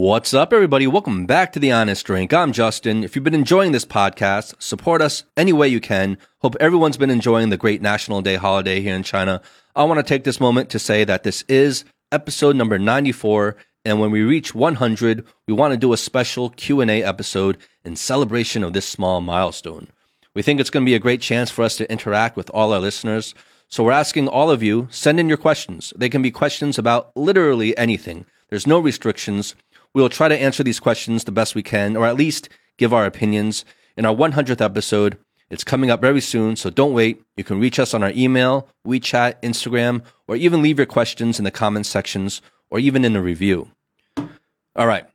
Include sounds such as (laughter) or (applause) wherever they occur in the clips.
What's up, everybody? Welcome back to The Honest Drink. I'm Justin. If you've been enjoying this podcast, support us any way you can. Hope everyone's been enjoying the great National Day holiday here in China. I want to take this moment to say that this is episode number 94, and when we reach 100, we want to do a special Q&A episode in celebration of this small milestone. We think it's going to be a great chance for us to interact with all our listeners. So we're asking all of you, send in your questions. They can be questions about literally anything. There's no restrictions. We'll try to answer these questions the best we can, or at least give our opinions. In our 100th episode, it's coming up very soon, so don't wait. You can reach us on our email, WeChat, Instagram, or even leave your questions in the comments sections or even in the review. All right.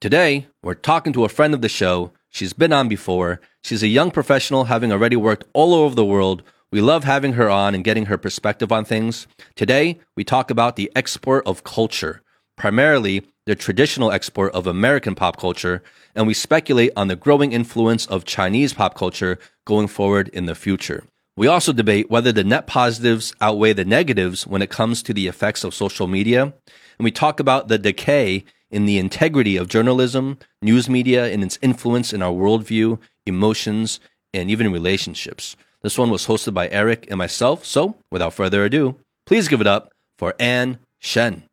Today, we're talking to a friend of the show. She's been on before. She's a young professional having already worked all over the world. We love having her on and getting her perspective on things. Today, we talk about the export of culture, primarily the traditional export of American pop culture, and we speculate on the growing influence of Chinese pop culture going forward in the future. We also debate whether the net positives outweigh the negatives when it comes to the effects of social media, and we talk about the decay in the integrity of journalism, news media, and its influence in our worldview, emotions, and even relationships. This one was hosted by Eric and myself, so without further ado, please give it up for Ann Shen.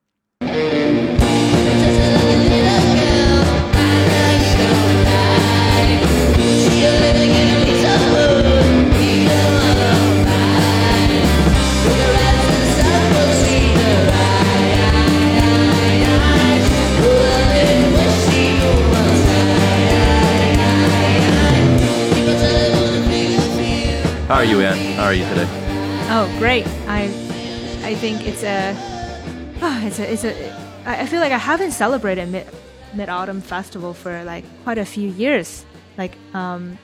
How are you, Ann? How are you today? Oh, great! I, I think it's a, ah, it's a, it's a. I feel like I haven't celebrated mid, Mid Autumn Festival for like quite a few years. Like, um,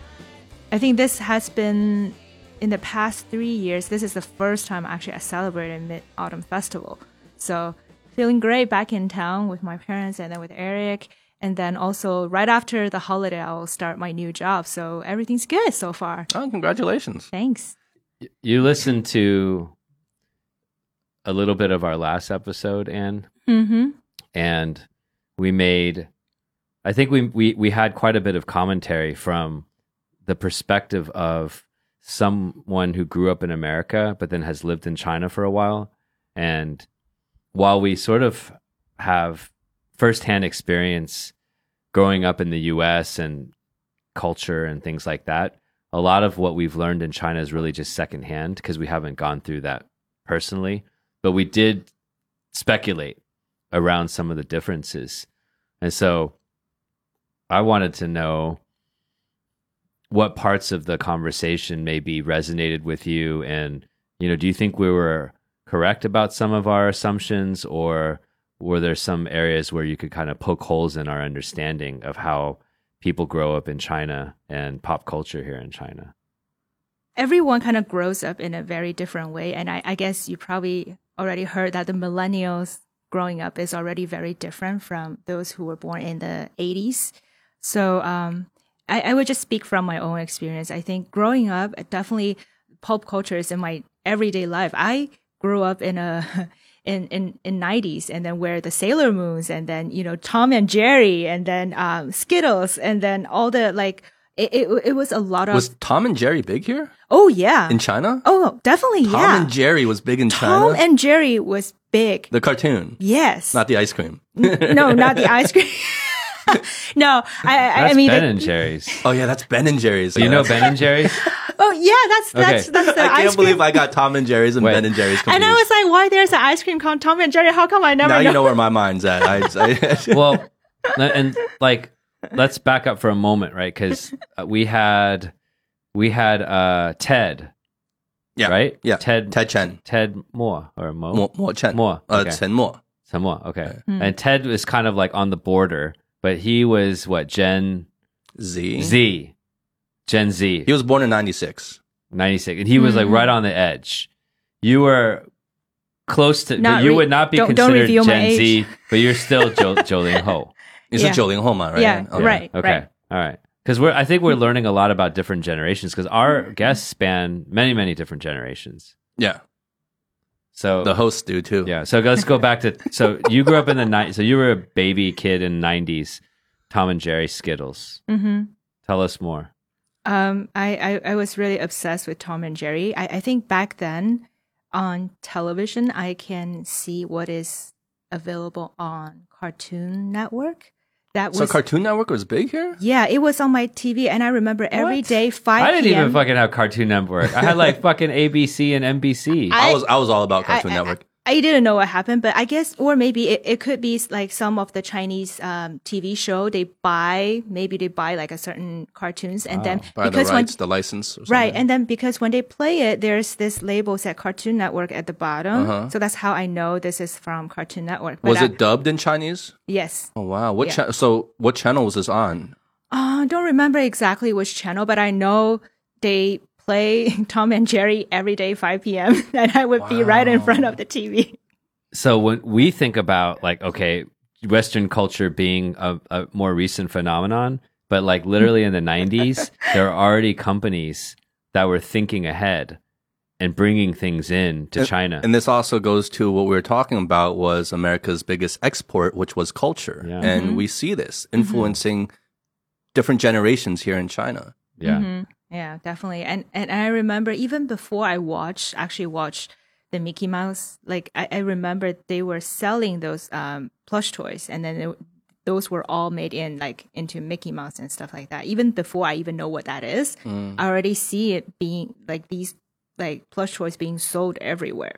I think this has been in the past three years. This is the first time actually I celebrated Mid Autumn Festival. So feeling great back in town with my parents and then with Eric. And then also right after the holiday, I will start my new job. So everything's good so far. Oh, congratulations. Thanks. You listened to a little bit of our last episode, Ann, Mm-hmm. and we made. I think we we we had quite a bit of commentary from the perspective of someone who grew up in America but then has lived in China for a while, and while we sort of have firsthand experience growing up in the U.S. and culture and things like that, a lot of what we've learned in China is really just secondhand because we haven't gone through that personally. But we did speculate around some of the differences. And so I wanted to know what parts of the conversation maybe resonated with you. And, you know, do you think we were correct about some of our assumptions or were there some areas where you could kind of poke holes in our understanding of how people grow up in China and pop culture here in China? everyone kind of grows up in a very different way. And I, I guess you probably already heard that the millennials growing up is already very different from those who were born in the 80s. So um, I, I would just speak from my own experience. I think growing up, definitely pop culture is in my everyday life. I grew up in a (laughs) in in in 90s and then where the Sailor Moons and then you know Tom and Jerry and then um, Skittles and then all the like it, it, it was a lot of Was Tom and Jerry big here oh yeah in China? oh definitely yeah. Tom yeah and Jerry was big in Tom China. Tom and Jerry was big the cartoon, yes not the ice cream. no not the (laughs) ice cream (laughs) no I I, I That's mean Ben and Jerry's. Oh yeah, that's Ben and Jerry's. Do you know Ben and Jerry's? (laughs) oh yeah that's that's Okay. that's the I can't believe I got Tom and Jerry's and Wait. Ben and Jerry's confused. and I was like why there's an ice cream called Tom and Jerry how come I never now know you know where my mind's at. I, I, (laughs) well, and like, let's back up for a moment, right? Because we had we had uh Ted, yeah, right? Yeah, Ted Ted Chen, Ted Moore or Mo Mo, Mo Chen, Mo, uh, okay. Chen Mo. Some Moore, okay. Hmm. And Ted was kind of like on the border, but he was what Gen Z. Z, Gen Z, He was born in '96. ninety six, and he was like right on the edge. You were close to, Not but you re- would not be don't- don't considered reveal my Gen Z, but you're still jo- (laughs) Jolene Ho. He's Yeah. a Zhou Ho, Hou ma, right? Yeah, Okay. right. Okay. All right. Because we're, I think we're learning a lot about different generations because our guests span many, many different generations. Yeah. So The hosts do too. yeah. So let's go back to so you grew up in the night. So you were a baby kid in '90s. Tom and Jerry Skittles. hmm Tell us more. Um, I, I, I was really obsessed with Tom and Jerry. I, I think back then on television, I can see what is available on Cartoon Network. That So was Cartoon Network was big here. yeah, it was on my TV, and I remember every What? day five. I didn't PM, even fucking have Cartoon Network. I had like (laughs) fucking ABC and NBC. I, I- was I was all about Cartoon I- Network. I didn't know what happened, but I guess, or maybe it, it could be like some of the Chinese um, TV show they buy. Maybe they buy like a certain cartoons, and then By the because when the license. Or. Right, and then because when they play it, there's this label said Cartoon Network at the bottom, Uh-huh. so that's how I know this is from Cartoon Network. But was I- it dubbed in Chinese? Yes. Oh wow! What Yeah. cha- so what channel was this on? Uh, I don't remember exactly which channel, but I know they play (laughs) Tom and Jerry every day 5 p.m. and (laughs) I would be right in front of the TV. (laughs) so when we think about like okay western culture being a, a more recent phenomenon but like literally in the 90s there are already companies that were thinking ahead and bringing things in to And- china And this also goes to what we were talking about was America's biggest export, which was culture, Yeah. and we see this influencing different generations here in China. yeah Mhm. Yeah, definitely. And and I remember even before I watched actually watched the Mickey Mouse, like I, I remember they were selling those um plush toys and then it, those were all made in like into Mickey Mouse and stuff like that. Even before I even know what that is, I already see it being like these like plush toys being sold everywhere.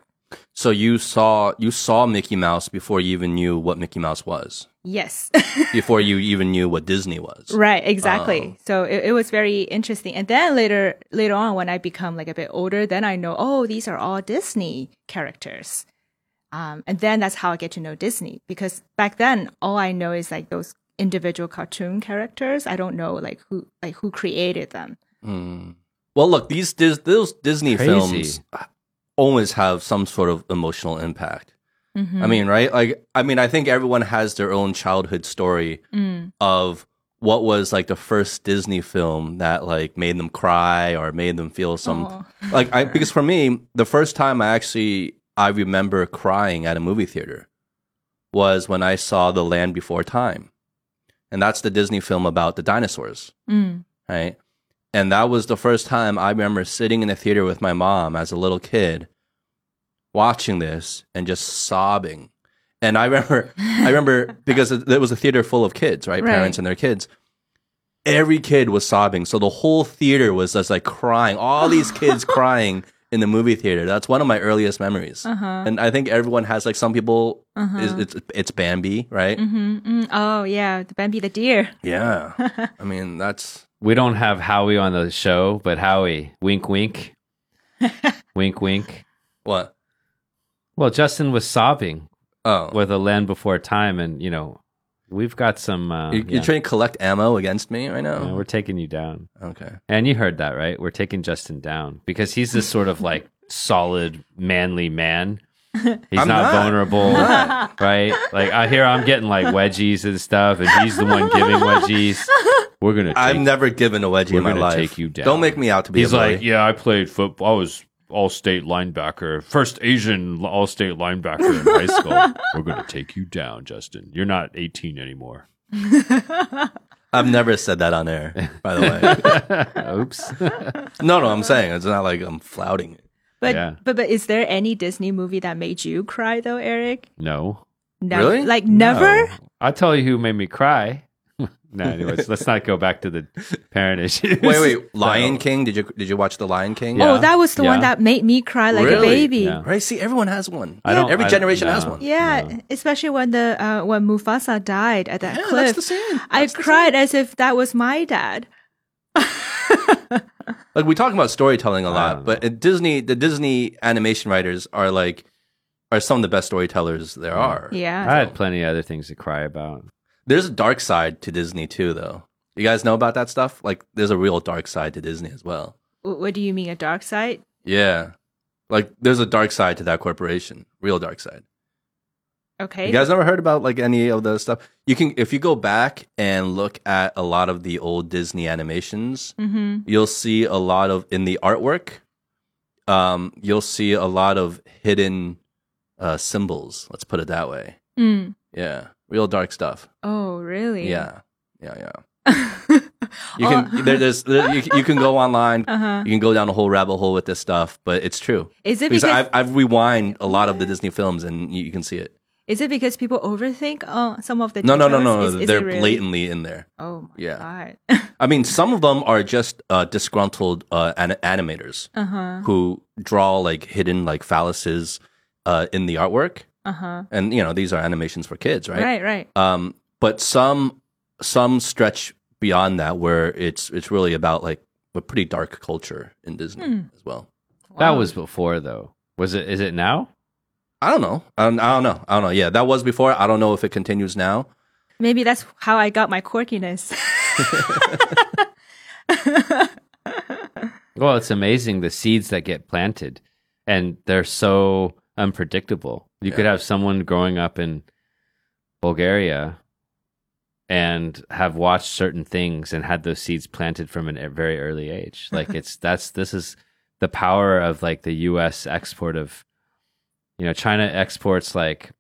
So you saw you saw Mickey Mouse before you even knew what Mickey Mouse was, Yes. (laughs) before you even knew what Disney was. Right, exactly. Oh. So it, it was very interesting. And then later, later on, when I become like a bit older, then I know, oh, these are all Disney characters. Um, and then that's how I get to know Disney because back then, all I know is like those individual cartoon characters. I don't know like who, like who created them. Mm. Well, look, these Dis- those Disney Crazy. films always have some sort of emotional impact. Mm-hmm. I mean, right? Like, I mean, I think everyone has their own childhood story Mm. of what was like the first Disney film that like made them cry or made them feel some Aw. (laughs) like I because for me, the first time I actually I remember crying at a movie theater was when I saw The Land Before Time. And that's the Disney film about the dinosaurs, Mm. right? And that was the first time I remember sitting in the theater with my mom as a little kid watching this and just sobbing. And I remember I remember (laughs) because it- there was a theater full of kids, right? Right. Parents and their kids. Every kid was sobbing. So the whole theater was just like crying. All these kids (laughs) crying in the movie theater. That's one of my earliest memories. Uh-huh. And I think everyone has like some people Uh-huh. is it's it's Bambi, right? hmm Mm. Oh yeah, the Bambi the deer. Yeah. (laughs) I mean, that's we don't have howie on the show but howie wink wink wink wink what? Well justin was sobbing Oh. with a land before time and you know we've got some uh, you, yeah. You're trying to collect ammo against me right now? Yeah, we're taking you down okay. And you heard that, right? We're taking Justin down because he's this sort of (laughs) like solid, manly man. He's not, not. vulnerable, not. right? Like I hear I'm getting like wedgies and stuff, and he's the one giving wedgies. We're gonna. Take, I've never given a wedgie in my life. take you down. Don't make me out to be He's like, yeah, I played football. I was all-state linebacker, first Asian all-state linebacker in high school. (laughs) We're gonna take you down, Justin. You're not 18 anymore. (laughs) I've never said that on air, by the way. (laughs) Oops. no, no, I'm saying it's not like I'm flouting it. But Yeah. but but is there any Disney movie that made you cry though, Eric? no. Never, Really? Like never? No. I'll tell you who made me cry. No, anyways, let's not go back to the parent (laughs) issues. Wait, wait, So- Lion King? Did you did you watch the Lion King? Yeah. Oh, that was the one that made me cry like a baby. Yeah. Right? See, everyone has one. I don't- Every I- generation has no. one. Yeah, No. especially when the uh, when Mufasa died at that Yeah, cliff. that's the same. I the cried as if that was my dad. (laughs) Like we talk about storytelling a lot, but at Disney, the Disney animation writers are like are some of the best storytellers there are. Yeah. I had plenty of other things to cry about. There's a dark side to Disney too, though. You guys know about that stuff? Like, there's a real dark side to Disney as well. What do you mean a dark side? Yeah, like there's a dark side to that corporation, real dark side. Okay. You guys never heard about like any of the stuff? You can if you go back and look at a lot of the old Disney animations, mm-hmm. you'll see a lot of in the artwork. Um, you'll see a lot of hidden uh, symbols. Let's put it that way. Mm. Yeah, real dark stuff. Oh, really? Yeah, yeah, yeah. (laughs) You can there, there's there, you, you can go online. Uh huh. You can go down a whole rabbit hole with this stuff, but it's true. Is it Because because I've, I've rewind a lot of the Disney films, and you, you can see it. is it because people overthink uh, some of the No, no, no, details? no. Is- is They're really? blatantly in there. Oh my Yeah. god. I mean, (laughs) some of them are just uh, disgruntled uh, an- animators uh huh. who draw like hidden like phalluses uh, in the artwork, Uh huh. and you know these are animations for kids, right? Right. Right. Um, but some some stretch beyond that, where it's it's really about like a pretty dark culture in Disney Hmm. as well. That was before, though. Was it? Is it now? I don't know. I don't, I don't know. I don't know. Yeah, that was before. I don't know if it continues now. Maybe that's how I got my quirkiness. Well, it's amazing the seeds that get planted, and they're so unpredictable. You could have someone growing up in Bulgaria and have watched certain things and had those seeds planted from a very early age. (laughs) Like it's that's this is the power of like the U.S. export of, you know, China exports like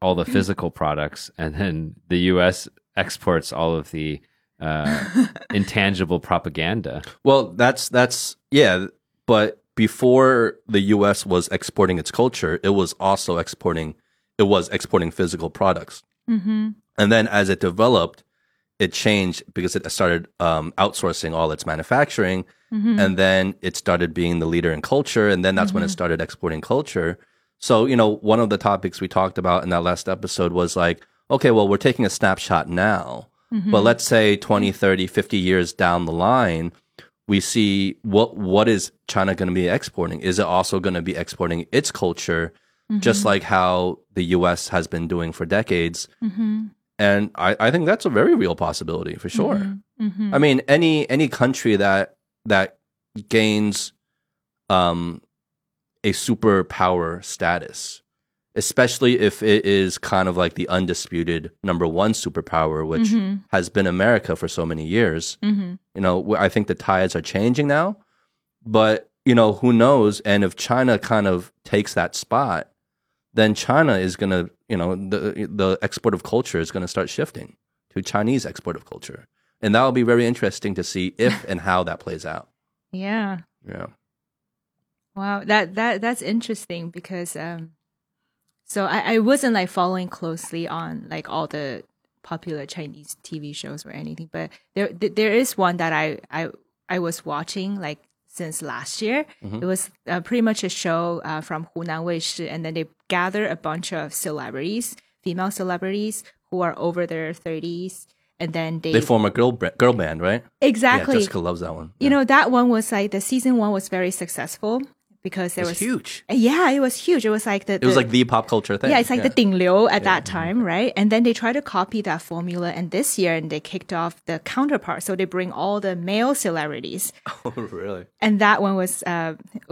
all the (laughs) physical products, and then the U.S. exports all of the uh, (laughs) intangible propaganda. Well, that's that's yeah, but before the US was exporting its culture, it was also exporting it was exporting physical products. mm-hmm. And then as it developed, it changed because it started um, outsourcing all its manufacturing Mm-hmm. and then it started being the leader in culture and then that's when it started exporting culture. So, you know, one of the topics we talked about in that last episode was like, okay, well, we're taking a snapshot now. Mm-hmm. But let's say 20, 30, 50 years down the line, we see what what is China going to be exporting? Is it also going to be exporting its culture, just Mm-hmm. like how the U.S. has been doing for decades? Mm-hmm. And I, I think that's a very real possibility for sure. Mm-hmm. I mean, any any country that that gains um, a superpower status, especially if it is kind of like the undisputed number one superpower, which Mhm. has been America for so many years. Mm-hmm. You know, I think the tides are changing now, but you know, who knows? And if China kind of takes that spot, then China is going to, you know, the the export of culture is going to start shifting to Chinese export of culture, and that will be very interesting to see if (laughs) and how that plays out. Yeah. Yeah. Wow, that that that's interesting because um, so I, I wasn't like following closely on like all the popular Chinese TV shows or anything, but there th- there is one that I I I was watching like since last year. Mhm. It was uh, pretty much a show uh, from Hunan Weishi, and then they gather a bunch of celebrities, female celebrities who are over their thirties, and then they, They form a girl girl band, right? exactly. Yeah, Jessica loves that one. you know that one was like the season one was very successful because there it was, was huge. yeah, it was huge. It was like the, It was like the pop culture thing. yeah, it's like the Ding Liu at that Mm-hmm. time, right? And then they try to copy that formula, and this year, and they kicked off the counterpart. So they bring all the male celebrities, (laughs) Oh, really? and that one was uh, (laughs)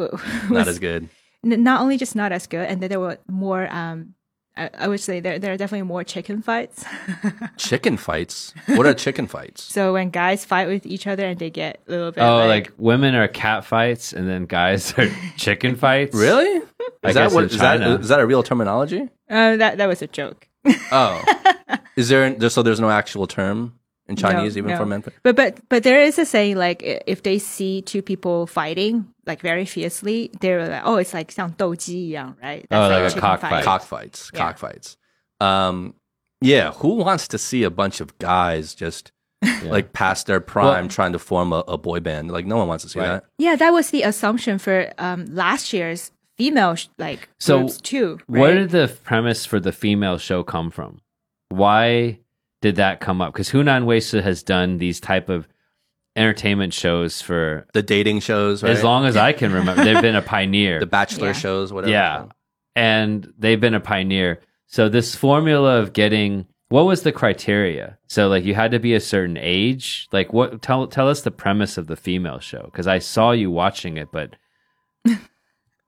Not as good. n- not only just not as good, and then there were more. Um, I, I would say there there are definitely more chicken fights. (laughs) Chicken fights. What are chicken fights? so when guys fight with each other, and they get a little bit Oh, like, like women are cat fights, and then guys are (laughs) chicken fights. Really? I Is that guess what in is that China. is that a real terminology? uh, that that was a joke. Oh, (laughs) is there, there? So there's no actual term in Chinese No, even no. for men. But but but there is a saying like if they see two people fighting like very fiercely, they were like, oh, it's like 像斗鸡一样, right? That's oh, like, like cockfights, cockfights, yeah. cockfights. Um, yeah, who wants to see a bunch of guys just yeah. (laughs) like past their prime well, trying to form a, a, boy band? Like, no one wants to see right. that. Yeah, that was the assumption for um, last year's female like so groups too. Right? Where did the premise for the female show come from? Why did that come up? Because Hunan Weishi has done these type of entertainment shows for The dating shows, right? as long as I can remember. They've been a (laughs) pioneer. the Bachelor Yeah. shows, whatever. yeah, and they've been a pioneer. So this formula of getting what was the criteria? So like you had to be a certain age. Like what? Tell tell us the premise of the female show because I saw you watching it, but (laughs)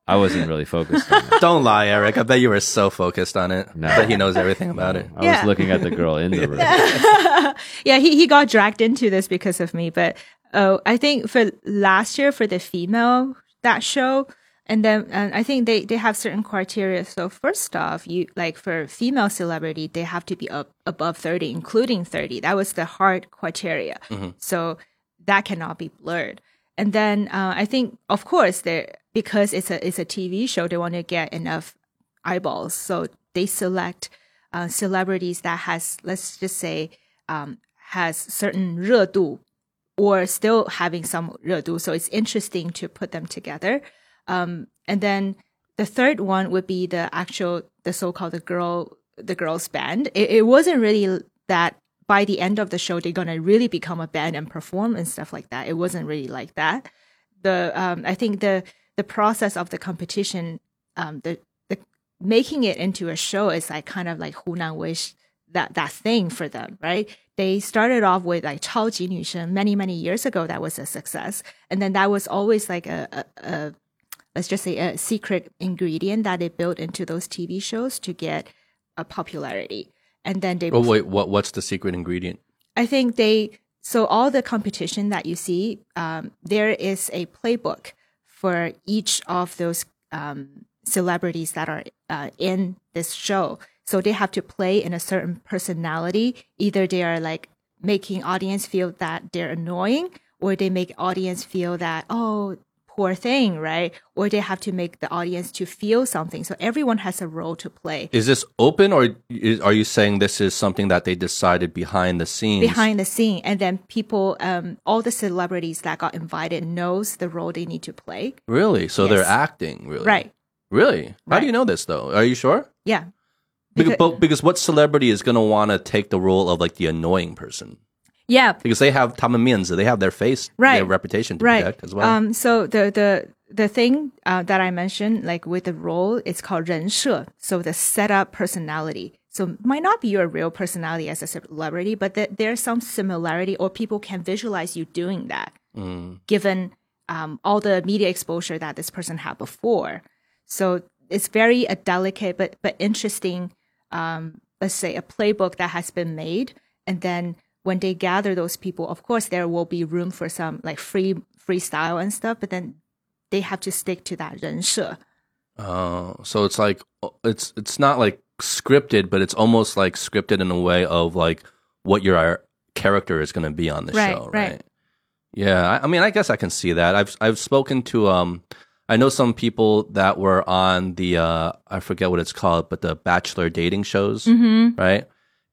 I wasn't really focused on it. Don't lie, Eric. I bet you were so focused on it No. that he knows everything about it. I Yeah. was looking at the girl in the (laughs) room. (laughs) yeah, he, he got dragged into this because of me. But uh, I think for last year for the female that show, And then and I think they, they have certain criteria. So first off, you like for female celebrity, they have to be up above 30, including 30. That was the hard criteria. So that cannot be blurred. And then uh, I think, of course, they because it's a it's a TV show, they want to get enough eyeballs. So they select uh, celebrities that has let's just say um, has certain 热度 or still having some 热度. So it's interesting to put them together. Um, and then the third one would be the actual, the so-called the girl, the girls band. It, it wasn't really that by the end of the show, they're going to really become a band and perform and stuff like that. It wasn't really like that. The, um, I think the, the process of the competition, um, the the making it into a show is like kind of like Hunan Weishi that that thing for them, right? They started off with like 超级女生 many many years ago. That was a success, and then that was always like a, a, a let's just say a secret ingredient that they built into those TV shows to get a popularity. And then they. Oh wait, what what's the secret ingredient? I think they so all the competition that you see, um, there is a playbook for each of those um, celebrities that are uh, in this show. So they have to play in a certain personality. Either they are like making audience feel that they're annoying, or they make audience feel that oh poor thing, right? Or they have to make the audience to feel something. So everyone has a role to play Is this open, or is, are you saying this is something that they decided behind the scenes? behind the scene, and then people, um, all the celebrities that got invited knows the role they need to play. really? So they're acting, really? Right? Really? How Right. do you know this though? Are you sure? Yeah. Because, Because- but, because what celebrity is going to want to take the role of like the annoying person? Yeah. Because they have 他们面子, they have their face, Right. their reputation to right. protect as well. Um, so the the the thing uh, that I mentioned, like with the role, it's called 人设. So the setup personality. So it might not be your real personality as a celebrity, but th- there's some similarity, or people can visualize you doing that, given um, all the media exposure that this person had before. So it's very a delicate but but interesting. Um, let's say a playbook that has been made, and then when they gather those people, of course there will be room for some like free freestyle and stuff, but then they have to stick to that 人设. Oh, so it's like it's it's not like scripted, but it's almost like scripted in a way of like what your uh, character is going to be on the Right, show, right? right. Yeah, I, I mean, I guess I can see that. I've I've spoken to um, I know some people that were on the uh, I forget what it's called, but the Bachelor dating shows, Mm-hmm. right?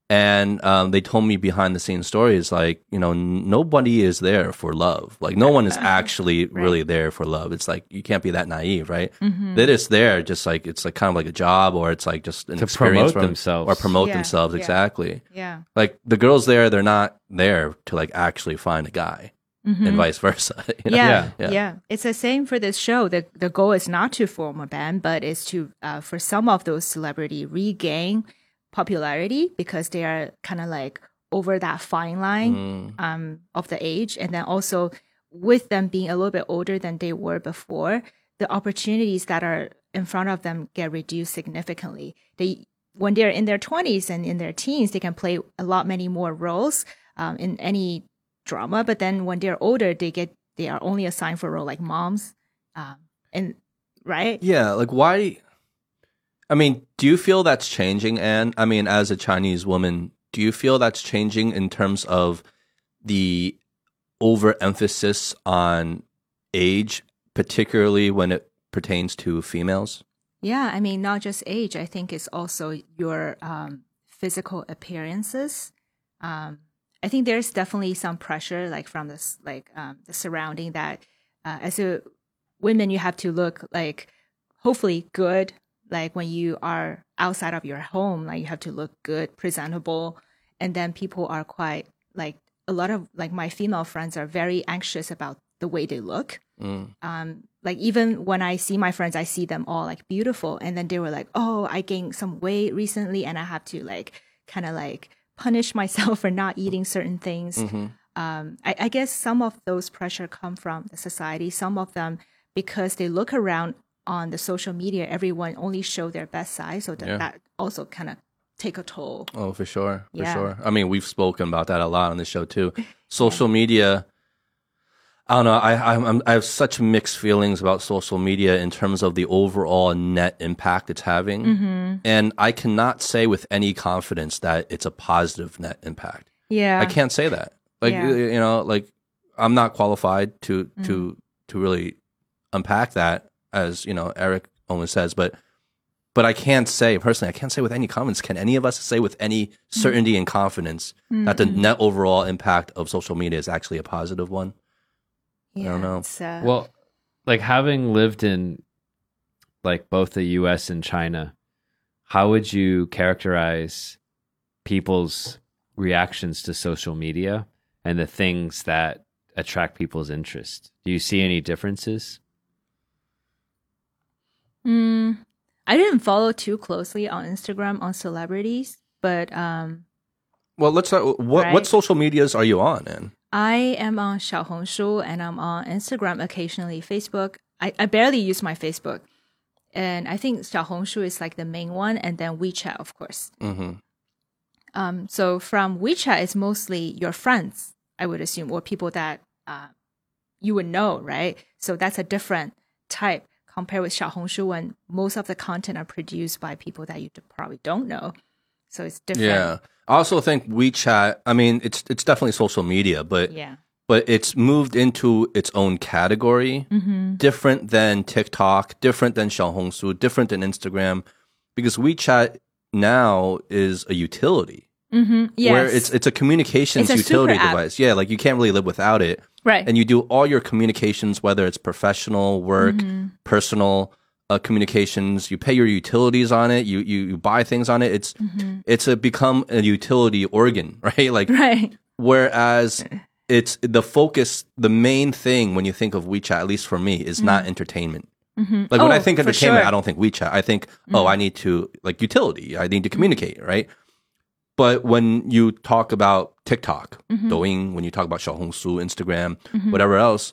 And um, they told me behind the scenes stories like you know n- nobody is there for love. Like no one is (laughs) actually really there for love. It's like you can't be that naive, right? Mm-hmm. They're just there, just like it's like kind of like a job, or it's like just an To experience promote from- themselves. or promote Yeah, themselves. yeah. Exactly. Yeah. Like the girls there, they're not there to like actually find a guy, Mm-hmm. and vice versa. (laughs) you know? Yeah, Yeah. yeah, It's the same for this show. The the goal is not to form a band, but is to uh, for some of those celebrity regain popularity because they are kind of like over that fine line Mm. um, of the age, and then also with them being a little bit older than they were before, the opportunities that are in front of them get reduced significantly. They when they're in their twenties and in their teens, they can play a lot many more roles um, in any drama. But then when they're older, they get they are only assigned for a role like moms, um, and right. Yeah, like why? I mean, do you feel that's changing? Ann? I mean, as a Chinese woman, do you feel that's changing in terms of the overemphasis on age, particularly when it pertains to females? Yeah, I mean, not just age. I think it's also your um, physical appearances. Um, I think there's definitely some pressure, like from this, like um, the surrounding that uh, as a women, you have to look like hopefully good. Like when you are outside of your home, like you have to look good, presentable, and then people are quite like a lot of like my female friends are very anxious about the way they look Mm. um like even when i see my friends i see them all like beautiful and then they were like oh i gained some weight recently and i have to like kind of like punish (laughs) myself for not eating certain things Mhm. um I, I guess some of those pressure come from the society some of them because they look around on the social media everyone only show their best side so that, Yeah. that also kind of take a toll Oh, for sure, for Yeah. sure. I mean, we've spoken about that a lot on the show too. (laughs) Social media. I don't know. I I'm, I have such mixed feelings about social media in terms of the overall net impact it's having, Mm-hmm. and I cannot say with any confidence that it's a positive net impact. Yeah. I can't say that. Like Yeah. you know, like I'm not qualified to Mm-hmm. to to really unpack that, as you know, Eric only says, but. But I can't say personally. I can't say with any confidence. Can any of us say with any Mm-hmm. certainty and confidence that the net overall impact of social media is actually a positive one? Yeah, don't know. it's, uh, Well, like having lived in like both the US and China, how would you characterize people's reactions to social media and the things that attract people's interest? Do you see any differences? Mm, I didn't follow too closely on Instagram on celebrities, but um, Well, let's. What Right. what social medias are you on? In I am on Xiaohongshu and I'm on Instagram occasionally, Facebook. I, I barely use my Facebook. And I think Xiaohongshu is like the main one, and then WeChat, of course. mm-hmm. Um, so from WeChat, it's mostly your friends, I would assume, or people that uh, you would know, right? So that's a different type compared with Xiaohongshu when most of the content are produced by people that you probably don't know. So it's different. yeah. I also think WeChat. I mean, it's it's definitely social media, but Yeah. but it's moved into its own category, Mm-hmm. different than TikTok, different than Xiaohongshu, different than Instagram, because WeChat now is a utility Mm-hmm. Yes. where it's it's a communications It's a utility device. Yeah, like you can't really live without it. right. and you do all your communications, whether it's professional, work, Mm-hmm. personal uh, communications. You pay your utilities on it. You you, you buy things on it. It's it's a become a utility organ, (laughs) right? Like right. whereas it's the focus, the main thing when you think of WeChat, at least for me, is not entertainment. Mm-hmm. Like when I Oh, think entertainment, sure. I don't think WeChat. I think, oh, I need to like utility. I need to communicate, right? But when you talk about TikTok, Douyin, when you talk about Xiaohongshu, Instagram, whatever else,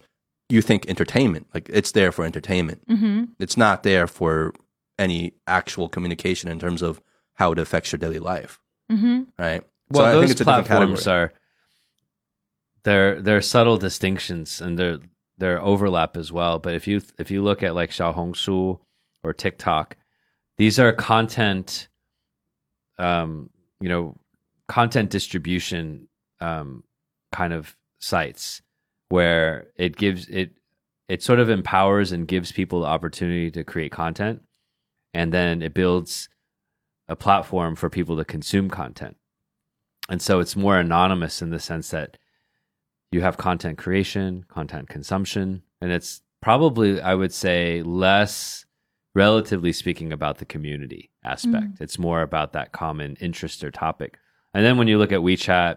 you think entertainment. Like it's there for entertainment. Mm-hmm. It's not there for any actual communication in terms of how it affects your daily life, Mm-hmm. right? Well, so I those think it's a different platforms category. are there. There are subtle distinctions and there there overlap as well. But if you if you look at like Xiaohongshu or TikTok, these are content, um, you know, content distribution um, kind of sites where it gives it it sort of empowers and gives people the opportunity to create content, and then it builds a platform for people to consume content. And so it's more anonymous in the sense that you have content creation, content consumption, and it's probably, I would say, less, relatively speaking, about the community aspect. It's more about that common interest or topic. And then when you look at WeChat,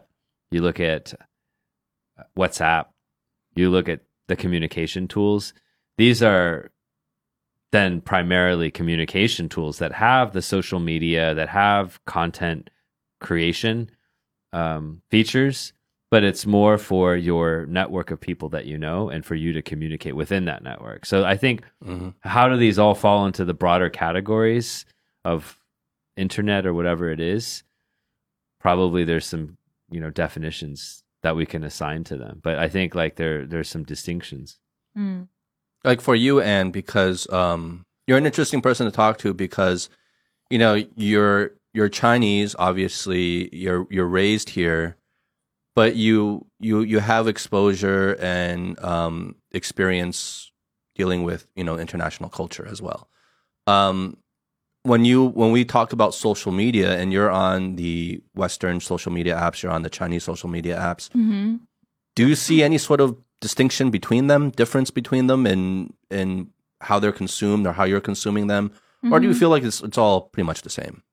you look at uh, WhatsApp, you look at the communication tools, these are then primarily communication tools that have the social media, that have content creation um, features, but it's more for your network of people that you know and for you to communicate within that network. So I think Mhm. how do these all fall into the broader categories of internet or whatever it is? Probably there's some you know definitions that we can assign to them, but I think like there there's some distinctions. Mm. like for you and because um you're an interesting person to talk to because you know you're you're Chinese obviously you're you're raised here but you you you have exposure and um experience dealing with you know international culture as well um when you when we talk about social media and you're on the western social media apps you're on the Chinese social media apps Mm-hmm. do you see any sort of distinction between them, difference between them in in how they're consumed or how you're consuming them? Or do you Mhm. feel like it's it's all pretty much the same?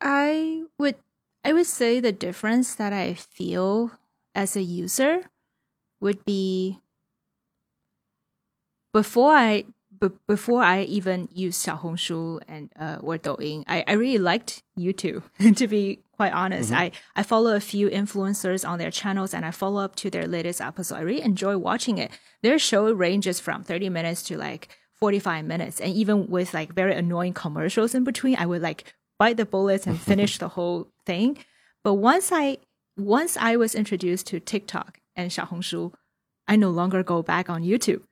I would I would say the difference that I feel as a user would be before I b- before I even use Xiaohongshu and uh, or Douyin, I, I really liked YouTube. (laughs) to be quite honest, I I follow a few influencers on their channels and I follow up to their latest episode. I really enjoy watching it. Their show ranges from thirty minutes to like forty five minutes, and even with like very annoying commercials in between, I would like bite the bullets and (laughs) finish the whole thing. But once I once I was introduced to TikTok and Xiaohongshu, I no longer go back on YouTube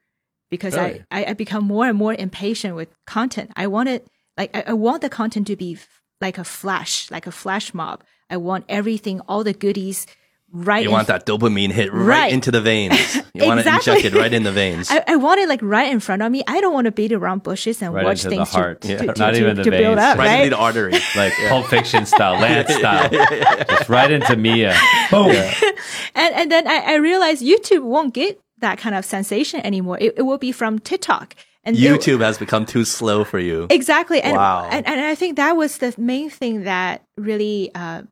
because Really? I, I, I become more and more impatient with content. I want it like I, I want the content to be f- like a flash, like a flash mob. I want everything, all the goodies right. You in want that dopamine hit right, Right. into the veins. (laughs) You want Exactly. it injected right in the veins. (laughs) I, I want it like right in front of me. I don't want to beat around bushes and Right watch into the things heart. to, Yeah. to, to, Not to- even the to build veins, up, right, right? into the artery. (laughs) like Pulp Fiction style, Lance style, just right into Mia. Boom. and and then I, I realized YouTube won't get that kind of sensation anymore. It, it will be from TikTok. And it- YouTube has become too slow for you. exactly. And, Wow. and and I think that was the main thing that really uh,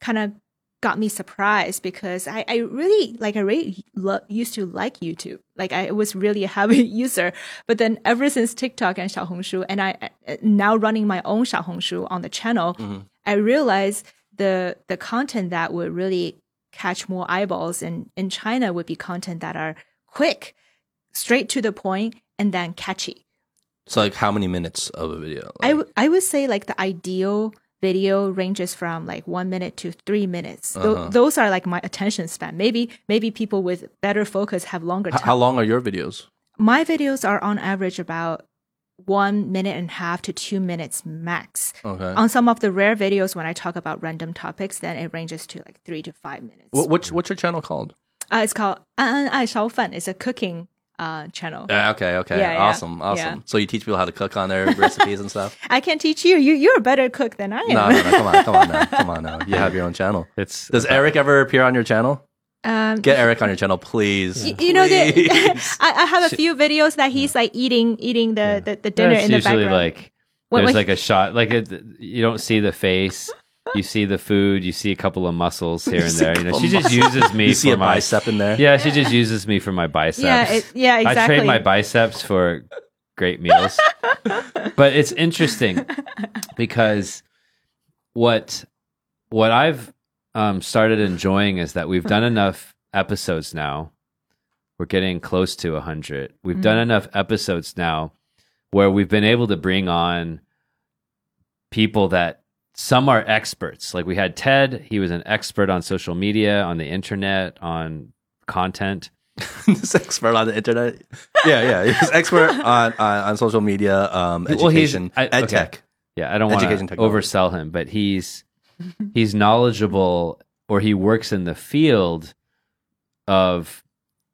kind of got me surprised because I, I really like I really lo- used to like YouTube. Like I was really a heavy (laughs) user, but then ever since TikTok and Xiaohongshu, and I uh, now running my own Xiaohongshu on the channel, I realized the the content that would really catch more eyeballs in in China would be content that are quick, straight to the point, and then catchy. So, like, how many minutes of a video? I Like, w- I would say like the ideal video ranges from like one minute to three minutes. Tho- Uh-huh. those are like my attention span. Maybe maybe people with better focus have longer h- time. how long are your videos? my videos are on average about one minute and a half to two minutes max. Okay. On some of the rare videos, when I talk about random topics, then it ranges to like three to five minutes. What, what's what's your channel called? Uh, it's called An An Ai Shao Fan. It's a cooking uh, channel. Uh, okay, okay, yeah, awesome, yeah. awesome. Yeah. So you teach people how to cook on their recipes and stuff. (laughs) I can teach you. You you're a better cook than I am. No, no, no come on, come on, now, (laughs) come on now. You have your own channel. It's does Eric ever appear on your channel? Um, Get Eric on your channel, please. You, you know, the, (laughs) I, I, have a few videos that he's like eating, eating the the, the dinner in the background. Like there's like a shot, like it. you don't see the face, you see the food. You see a couple of muscles here and (laughs) there. You know, she just uses me you see for a my bicep in there. Yeah, she just uses me for my biceps. yeah, it, yeah, I trade my biceps for great meals. (laughs) but it's interesting because what what I've um, started enjoying is that we've done enough episodes now. We're getting close to 100. We've done enough episodes now where we've been able to bring on people that some are experts. Like we had Ted, he was an expert on social media, on the internet, on content. (laughs) this expert on the internet. Yeah, yeah. He's expert (laughs) on, on, on social media, um, Well, education, I- ed okay. tech. Yeah, I don't want to oversell him, but he's he's knowledgeable or he works in the field of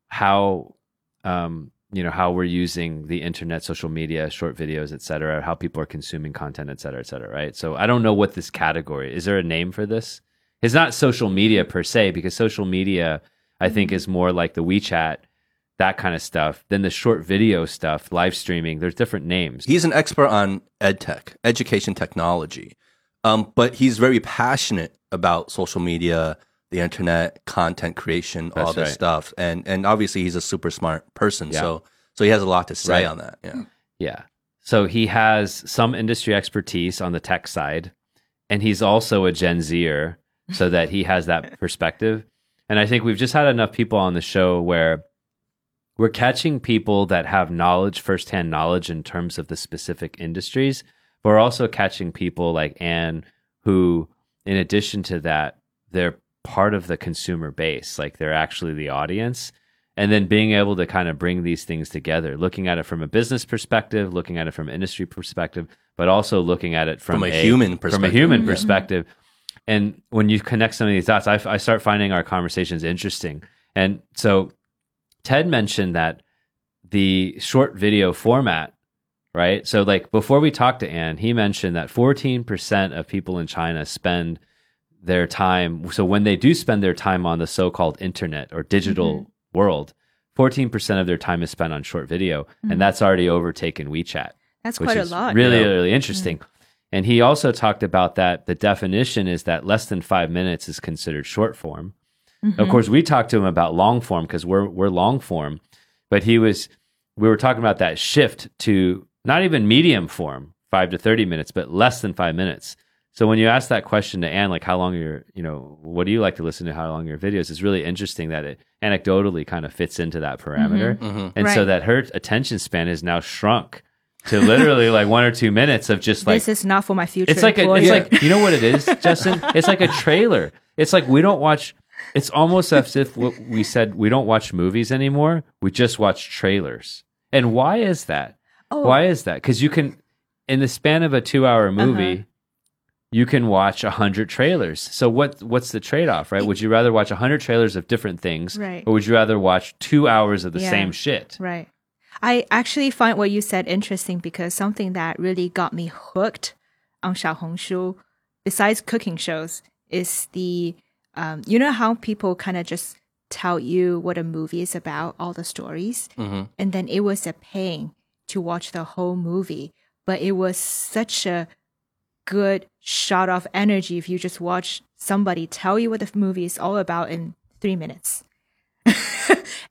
how um you know how we're using the internet, social media, short videos, et cetera, how people are consuming content, et cetera, et cetera, right? So I don't know what this category is. There a name for this? It's not social media per se because social media I think is more like the WeChat, that kind of stuff. Then the short video stuff, live streaming. There's different names. He's an expert on ed tech, education technology. Um, but he's very passionate about social media, the internet, content creation, all That's this right. stuff. And and obviously he's a super smart person. Yeah. So so he has a lot to say Right. on that. Yeah. Yeah. So he has some industry expertise on the tech side, and he's also a Gen Zer, so (laughs) that he has that perspective. And I think we've just had enough people on the show where we're catching people that have knowledge, firsthand knowledge in terms of the specific industries, but we're also catching people like Ann, who, in addition to that, they're part of the consumer base, like they're actually the audience and then being able to kind of bring these things together looking at it from a business perspective looking at it from an industry perspective but also looking at it from, From a human from a perspective. human Yeah. perspective mm-hmm. and when you connect some of these dots I, I start finding our conversations interesting and so ted mentioned that the short video format right so like before we talked to ann he mentioned that 14% of people in china spend their time. So when they do spend their time on the so-called internet or digital mm-hmm. world 14% of their time is spent on short video and mm-hmm. that's already overtaken wechat That's which quite a lot. really Yeah. really interesting. Mm-hmm. And he also talked about that the definition is that less than five minutes is considered short form. Mm-hmm. of course we talked to him about long form because we're we're long form but he was we were talking about that shift to not even medium form five to 30 minutes but less than five minutes so when you ask that question to Ann, like how long are your, you know, what do you like to listen to? How long are your videos? It's really interesting that it anecdotally kind of fits into that parameter, Mhm. and so that her attention span is now shrunk to literally like one or two minutes of just like this is not for my future. it's like a, employees. it's like you know what it is, Justin. (laughs) It's like a trailer. It's like we don't watch it's almost as if we said we don't watch movies anymore. We just watch trailers. And why is that? Oh, Why is that? Because you can, in the span of a two-hour Uh-huh. Movie, you can watch a hundred trailers. So what? What's the trade-off, right? Would you rather watch a hundred trailers of different things, Right. or would you rather watch two hours of the Yeah. same shit? Right. I actually find what you said interesting because something that really got me hooked on Xiaohongshu, besides cooking shows, is the um, you know how people kind of just tell you what a movie is about, all the stories, Mhm. and then it was a pain to watch the whole movie, but it was such a good shot of energy if you just watch somebody tell you what the movie is all about in three minutes. (laughs)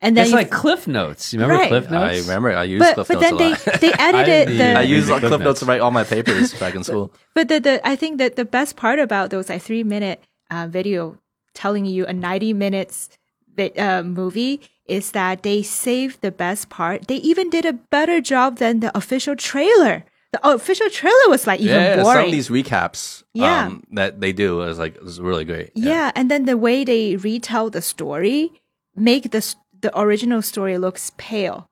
and then It's like Cliff Notes. You remember Right. Cliff I remember I used but Cliff but Notes then a they lot. they (laughs) I edited didn't the either. I used Cliff Cliff Notes. Notes to write all my papers (laughs) back in school. but the, the I think that the best part about those like three minute uh, video telling you a ninety minutes vi- uh, movie is that they saved the best part. They even did a better job than the official trailer. The official trailer was like even yeah, boring. some of these recaps Yeah. um, that they do is like is really great. yeah. and then the way they retell the story make the the original story looks pale.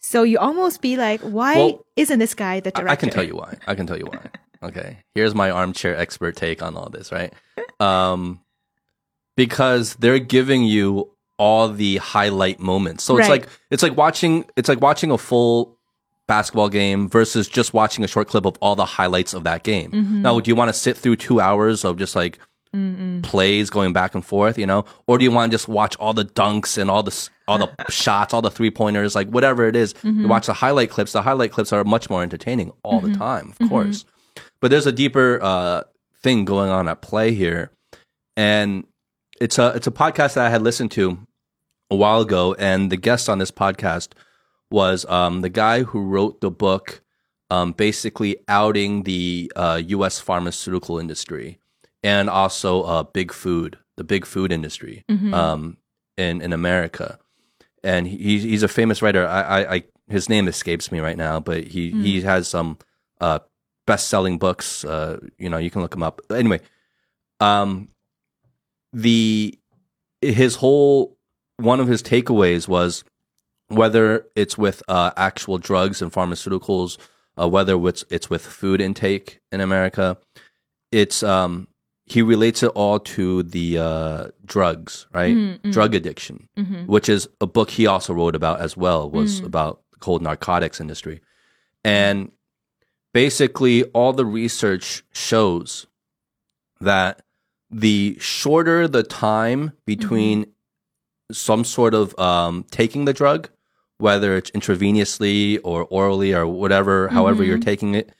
So you almost be like, why Well, isn't this guy the director? I can tell you why. I can tell you why. Okay. Here's my armchair expert take on all this, right? Um because they're giving you all the highlight moments. So it's like it's like watching it's like watching a full basketball game versus just watching a short clip of all the highlights of that game. Mm-hmm. Now, do you want to sit through 2 hours of just like plays going back and forth, you know? Or do you want to just watch all the dunks and all the all the (laughs) shots, all the three pointers, like whatever it is? You watch the highlight clips. The highlight clips are much more entertaining all the time, of course. But there's a deeper uh, thing going on at play here, and it's a it's a podcast that I had listened to a while ago, and the guest on this podcast was um, the guy who wrote the book, um, basically outing the uh, U.S. pharmaceutical industry and also uh, big food, the big food industry um, in in America. And he, he's a famous writer. I, I, I his name escapes me right now, but he he has some uh, best selling books. Uh, you know, you can look him up. Anyway, um, the his whole one of his takeaways was whether it's with uh, actual drugs and pharmaceuticals, uh, whether it's it's with food intake in America, it's um he relates it all to the uh, drugs, right? Mm, Drug addiction, which is a book he also wrote about as well. Was about the cold narcotics industry, and basically all the research shows that the shorter the time between some sort of um, taking the drug, whether it's intravenously or orally or whatever, however you're taking it,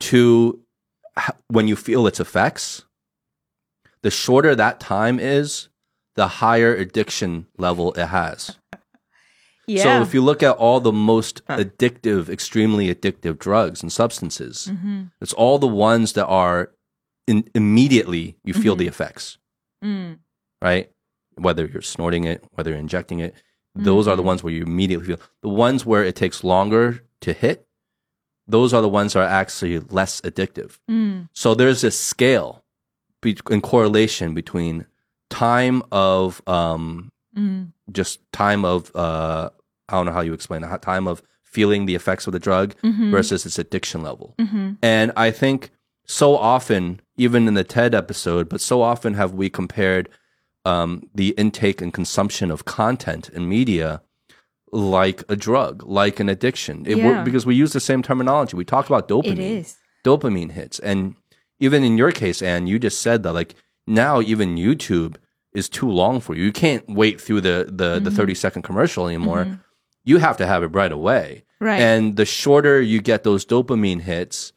to when you feel its effects, the shorter that time is, the higher addiction level it has. (laughs) Yeah. So if you look at all the most addictive, extremely addictive drugs and substances, Mm-hmm. it's all the ones that are in, immediately you feel the effects, Mm. right? Whether you're snorting it, whether you're injecting it, those are the ones where you immediately feel. The ones where it takes longer to hit, those are the ones that are actually less addictive. Mm. So there's this scale be- in correlation between time of um, Mm. just time of uh, I don't know how you explain it, time of feeling the effects of the drug Mhm. versus its addiction level. Mhm. And I think so often, even in the TED episode, but so often have we compared um, the intake and consumption of content and media like a drug, like an addiction. It, Yeah. because we use the same terminology. We talk about dopamine It is. dopamine hits. And even in your case, Ann, you just said that like now even YouTube is too long for you. You can't wait through the the, the 30 second commercial anymore. You have to have it right away. Right. And the shorter you get those dopamine hits,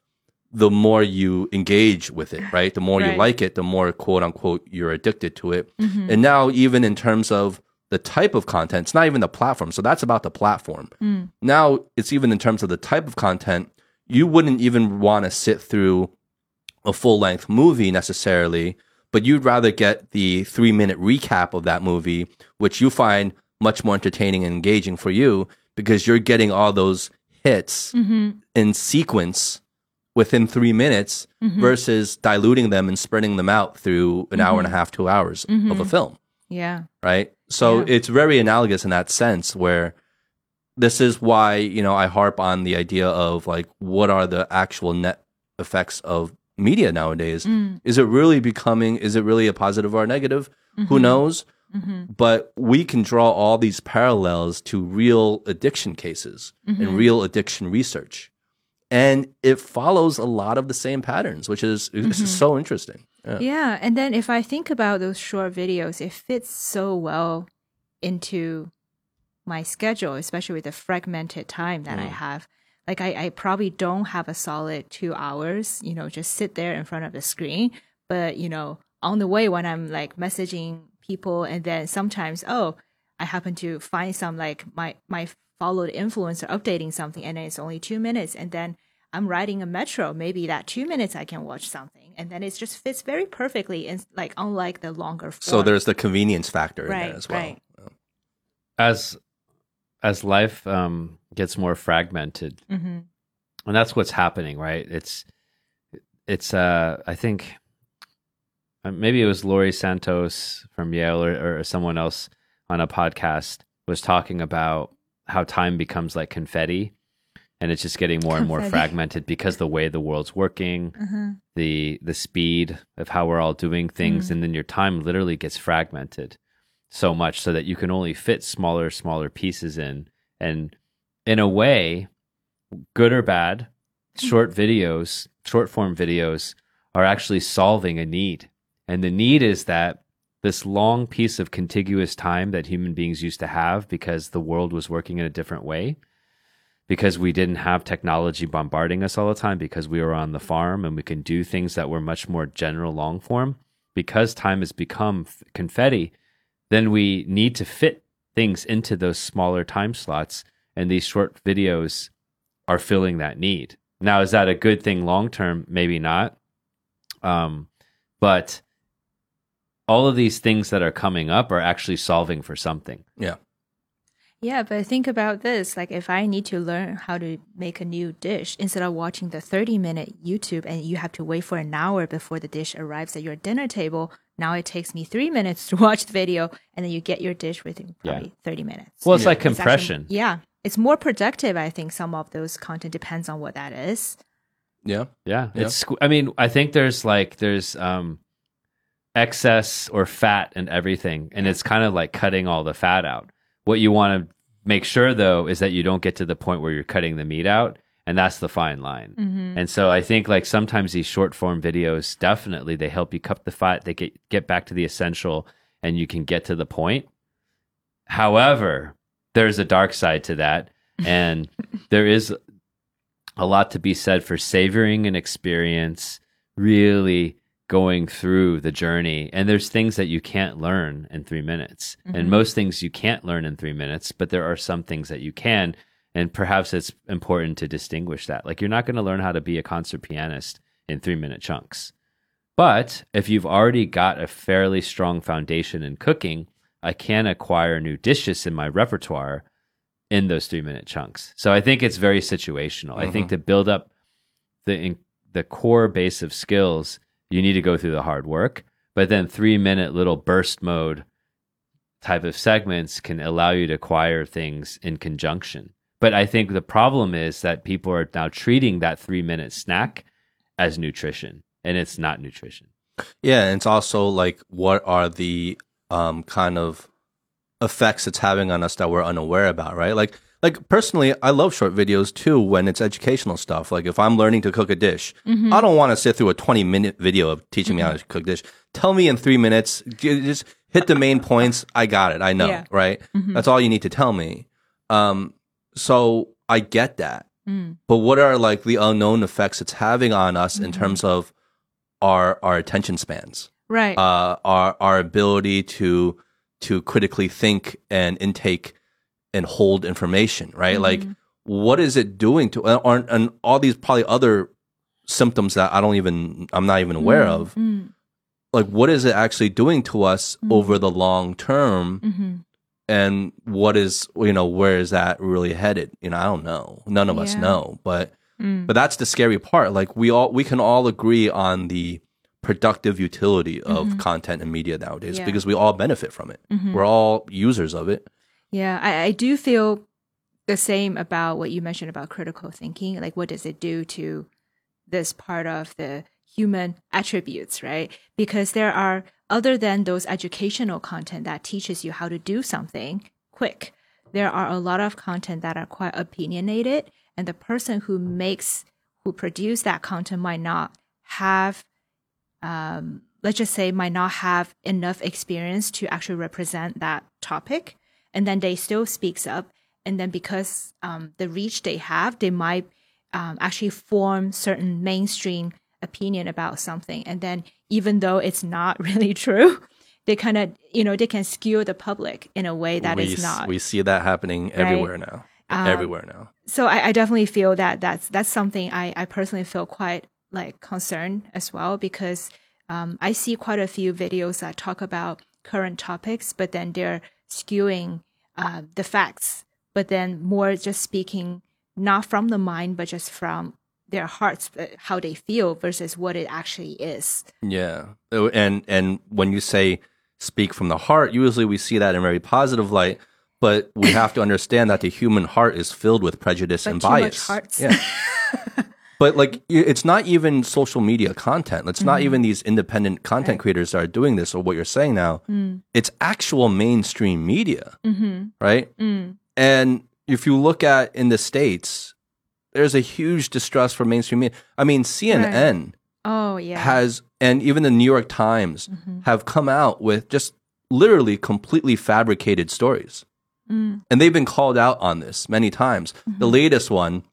the more you engage with it, right? The more you like it, the more quote unquote you're addicted to it. Mm-hmm. And now even in terms of the type of content, it's not even the platform. So that's about the platform. Mm. Now it's even in terms of the type of content, you wouldn't even want to sit through a full length movie necessarily, but you'd rather get the three minute recap of that movie, which you find much more entertaining and engaging for you because you're getting all those hits Mm-hmm. in sequence within three minutes versus diluting them and spreading them out through an hour and a half, two hours of a film. Yeah. right? So Yeah. it's very analogous in that sense where this is why, you know, I harp on the idea of like what are the actual net effects of media nowadays? Mm. Is it really becoming is it really a positive or a negative? Who Mhm. knows? Mm-hmm. But we can draw all these parallels to real addiction cases Mhm. and real addiction research. And it follows a lot of the same patterns, which is this is so interesting. Yeah. Yeah. And then if I think about those short videos, it fits so well into my schedule, especially with the fragmented time that I Mm. have. Like I, I probably don't have a solid two hours, you know, just sit there in front of the screen. But, you know, on the way when I'm like messaging people and then sometimes, oh, I happen to find some like my my followed influencer updating something and it's only two minutes and then I'm riding a metro, maybe that two minutes I can watch something, and then it just fits very perfectly. And like unlike the longer form. So there's the convenience factor in there as well. right. As as life um, gets more fragmented, hmm and that's what's happening, right? It's it's uh, I think uh, maybe it was Laurie Santos from Yale or, or someone else on a podcast was talking about how time becomes like confetti, and it's just getting more and more fragmented because the way the world's working, hmm the the speed of how we're all doing things Mm. and then your time literally gets fragmented so much so that you can only fit smaller smaller pieces in. And in a way good or bad short videos short form videos are actually solving a need. And the need is that this long piece of contiguous time that human beings used to have because the world was working in a different way because we didn't have technology bombarding us all the time because we were on the farm and we can do things that were much more general long form. Because time has become confetti then we need to fit things into those smaller time slots and these short videos are filling that need. Now is that a good thing long term? Maybe not. Um, but all of these things that are coming up are actually solving for something. Yeah. Yeah, but think about this. Like, if I need to learn how to make a new dish, instead of watching the 30 minute YouTube and you have to wait for an hour before the dish arrives at your dinner table, now it takes me three (laughs) minutes to watch the video and then you get your dish within Yeah. probably 30 minutes. well it's Yeah. like It's actually- compression yeah. It's more productive, I think, some of those content depends on what that is. Yeah. Yeah, Yeah. it's. I mean, I think there's like there's um excess or fat and everything, and it's kind of like cutting all the fat out. What you want to make sure though is that you don't get to the point where you're cutting the meat out, and that's the fine line. Mm-hmm. And so I think like sometimes these short form videos definitely they help you cut the fat, they get get back to the essential, and you can get to the point. However, there's a dark side to that, (laughs) and there is a lot to be said for savoring an experience, really going through the journey. And there's things that you can't learn in three minutes, and Mhm. most things you can't learn in three minutes, but there are some things that you can. And perhaps it's important to distinguish that. Like, you're not going to learn how to be a concert pianist in three minute chunks. But if you've already got a fairly strong foundation in cooking, I can acquire new dishes in my repertoire in those three minute chunks. So I think it's very situational. I think to build up the in, the core base of skills, you need to go through the hard work. But then three minute little burst mode type of segments can allow you to acquire things in conjunction. But I think the problem is that people are now treating that three minute snack as nutrition, and it's not nutrition. Yeah, and it's also like what are the um kind of effects it's having on us that we're unaware about, right? Like like personally, I love short videos too when it's educational stuff. Like if I'm learning to cook a dish, Mm-hmm. I don't want to sit through a 20 minute video of teaching me how to cook dish. Tell me in 3 minutes, just hit the main points. I got it. I know, Yeah. right? Mhm. That's all you need to tell me. Um so I get that. Mm. But what are like the unknown effects it's having on us in Mhm. terms of our our attention spans? Right. uh, our our ability to to critically think and intake and hold information, right? Like, Mhm. what is it doing to and, and all these probably other symptoms that I don't even I'm not even aware Mm, of. Mm. Like, what is it actually doing to us Mm. over the long term? Mhm. And what is you know where is that really headed? You know, I don't know. None of us know, but Mm. but that's the scary part. Like we all we can all agree on the productive utility of content and media nowadays Yeah. because we all benefit from it. We're all users of it. Yeah, I, I do feel the same about what you mentioned about critical thinking. Like, what does it do to this part of the human attributes, right? Because there are, other than those educational content that teaches you how to do something quick, there are a lot of content that are quite opinionated. And the person who makes, who produce that content might not have um, let's just say might not have enough experience to actually represent that topic and then they still speaks up and then because um, the reach they have they might um, actually form certain mainstream opinion about something and then even though it's not (laughs) really true they kind of you know they can skew the public in a way that is we, s- not we see that happening everywhere now. Um, everywhere now. so I, I definitely feel that that's that's something I, I personally feel quite like concerned as well because um, I see quite a few videos that talk about current topics, but then they're skewing uh, the facts, but then more just speaking not from the mind, but just from their hearts, uh, how they feel versus what it actually is. Yeah. Oh, And and when you say speak from the heart, usually we see that in a very positive light, but we have to understand that the human heart is filled with prejudice But and bias. hearts. Yeah. (laughs) but like it's not even social media content. It's Mm-hmm. not even these independent content creators that are doing this or what you're saying now. Mm. It's actual mainstream media, Mm-hmm. right? Mm. And if you look at in the states, there's a huge distrust for mainstream media. I mean, CNN Oh yeah. has, and even the New York Times Mhm. have come out with just literally completely fabricated stories. Mm. And they've been called out on this many times. The latest one,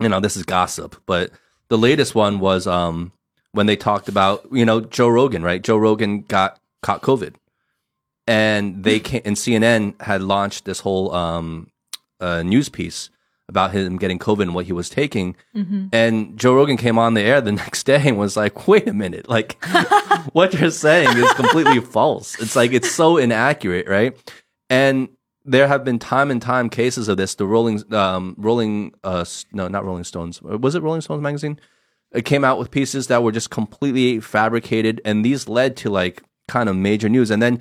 you know, this is gossip, but the latest one was um, when they talked about, you know, Joe Rogan, right? Joe Rogan got caught COVID. And they came, and CNN had launched this whole um, uh, news piece about him getting COVID and what he was taking. Mm-hmm. And Joe Rogan came on the air the (laughs) next day and was like, wait a minute, like (laughs) what you're saying is completely (laughs) false. It's like, it's so inaccurate, right? And there have been time and time cases of this. The Rolling, um, Rolling, uh, no, not Rolling Stones. Was it Rolling Stones magazine? It came out with pieces that were just completely fabricated. And these led to like kind of major news. And then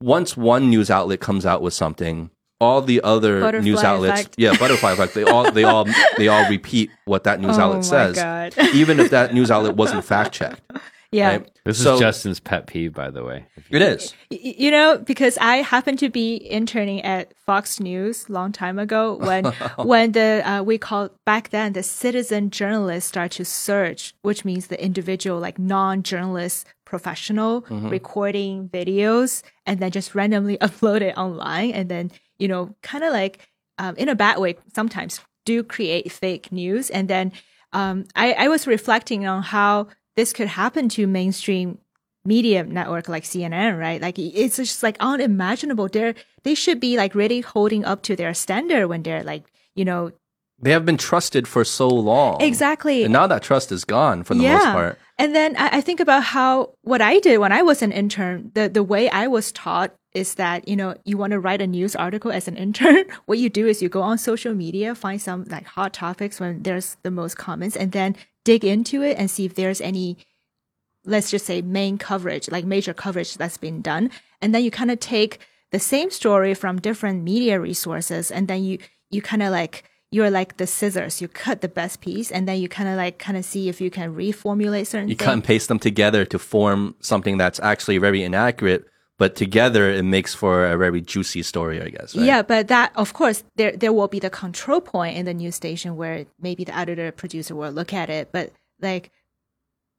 once one news outlet comes out with something, all the other Butterfly news outlets, effect. yeah, butterfly effect. They all, they all, they all repeat what that news (laughs) Oh outlet my says, God. even if that news outlet wasn't fact checked. (laughs) yeah. Right? This So- is Justin's pet peeve, by the way. It is. You know, because I happened to be interning at Fox News long time ago when (laughs) when the uh, we call back then the citizen journalists start to search, which means the individual like non-journalist professional recording videos and then just randomly (laughs) upload it online and then you know kind of like um, in a bad way sometimes do create fake news and then um, I, I was reflecting on how this could happen to mainstream media network like CNN, right? Like it's just like unimaginable. They're they should be like really holding up to their standard when they're like, you know, They have been trusted for so long. exactly. And now that trust is gone for the most part. And then I, I think about how what I did when I was an intern, the, the way I was taught is that, you know, you want to write a news article as an (laughs) intern. what you do is you go on social media, find some like hot topics when there's the most comments and then dig into it and see if there's any, let's just say main coverage, like major coverage that's been done. And then you kind of take the same story from different media resources and then you, you kind of like, you're like the scissors. You cut the best piece, and then you kind of like kind of see if you can reformulate certain. You things. cut and paste them together to form something that's actually very inaccurate, but together it makes for a very juicy story, I guess. Right? Yeah, but that of course there there will be the control point in the news station where maybe the editor producer will look at it, but like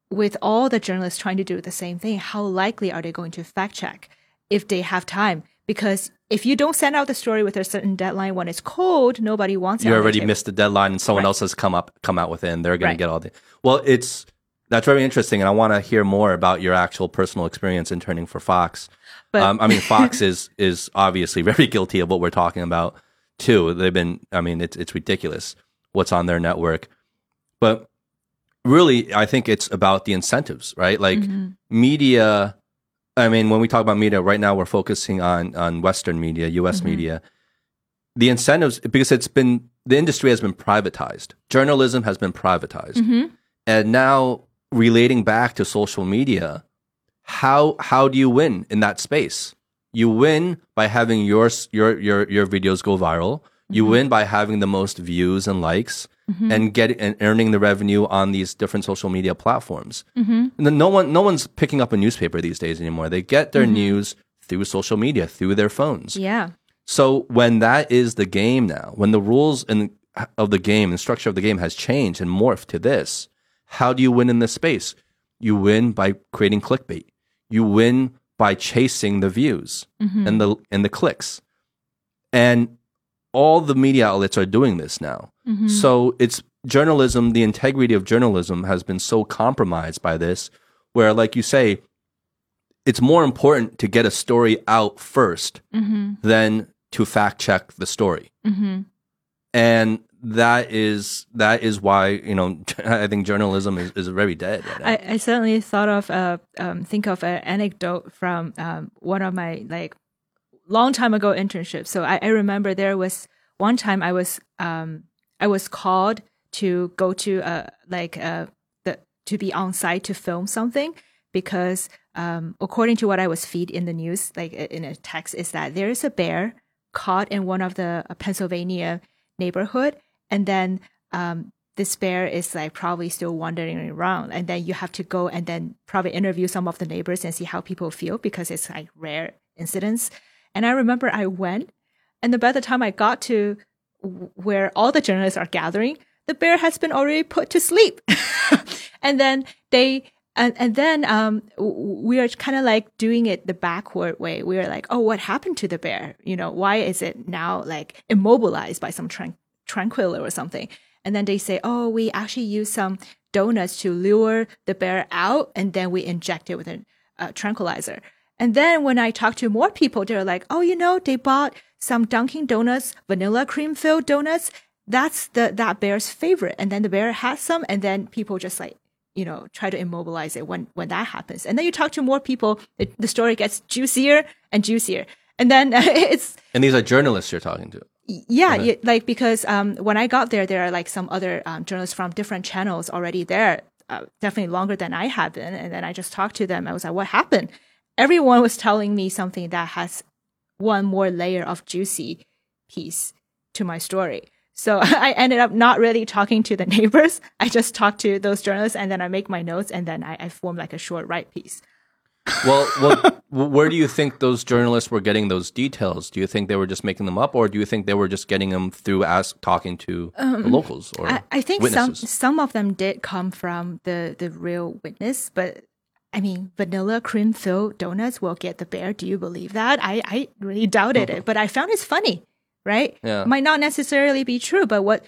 with all the journalists trying to do the same thing, how likely are they going to fact check if they have time? Because if you don't send out the story with a certain deadline when it's cold, nobody wants it. You already missed the deadline and someone Right. else has come up come out with it and they're gonna Right. get all the well, it's that's very interesting and I wanna hear more about your actual personal experience interning for Fox. But- um, I mean Fox (laughs) is is obviously very guilty of what we're talking about too. They've been I mean it's it's ridiculous what's on their network. But really I think it's about the incentives, right? Like Mm-hmm. media I mean, when we talk about media right now, we're focusing on on Western media, U.S. Mm-hmm. media. The incentives, because it's been the industry has been privatized. Journalism has been privatized, Mhm. and now relating back to social media, how how do you win in that space? You win by having your your your your videos go viral. You Mm-hmm. win by having the most views and likes and get and earning the revenue on these different social media platforms. Mm-hmm. And then no one no one's picking up a newspaper these days anymore. They get their news through social media, through their phones. Yeah. So when that is the game now, when the rules and of the game and structure of the game has changed and morphed to this, how do you win in this space? You win by creating clickbait. You win by chasing the views mm-hmm. and the and the clicks. And all the media outlets are doing this now. Mm-hmm. So it's journalism, the integrity of journalism has been so compromised by this where like you say it's more important to get a story out 1st mm-hmm. than to fact check the story. Mm-hmm. And that is that is why you know (laughs) I think journalism is, is very dead. Right. I, I certainly thought of uh, um, think of an anecdote from um, one of my like long time ago internships. So I, I remember there was one time I was um, I was called to go to uh, like uh, the to be on site to film something because um, according to what I was feed in the news, like in a text, is that there is a bear caught in one of the uh, Pennsylvania neighborhood, and then um, this bear is like probably still wandering around, and then you have to go and then probably interview some of the neighbors and see how people feel because it's like rare incidents. And I remember I went, and by the time I got to where all the journalists are gathering, the bear has been already put to sleep, (laughs) and then they and and then um we are kind of like doing it the backward way. We are like, oh, what happened to the bear? You know, why is it now like immobilized by some tran- tranquilo or something? And then they say, oh, we actually use some donuts to lure the bear out, and then we inject it with a uh, tranquilizer. And then when I talk to more people, they're like, oh, you know, they bought some Dunkin' Donuts vanilla cream filled donuts. That's the that bear's favorite. And then the bear has some, and then people just like you know try to immobilize it when when that happens. And then you talk to more people, the story gets juicier and juicier. And then (laughs) it's and these are journalists you're talking to. Yeah, yeah, like because um, when I got there, there are like some other um, journalists from different channels already there, uh, definitely longer than I have been. And then I just talked to them. I was like, "What happened?" Everyone was telling me something that has one more layer of juicy piece to my story. So (laughs) I ended up not really talking to the (laughs) neighbors. I just talked to those journalists, and then I make my notes, and then I, I form like a short write piece. Well, well, where do you think those journalists were getting those details? Do you think they were just making them up, or do you think they were just getting them through as talking to the locals or Um, I, I think witnesses? some some of them did come from the the real witness, but I mean, vanilla cream filled donuts will get the bear. Do you believe that? I I really doubted it, (laughs) but I found it's funny, right? Yeah. might not necessarily be true, but what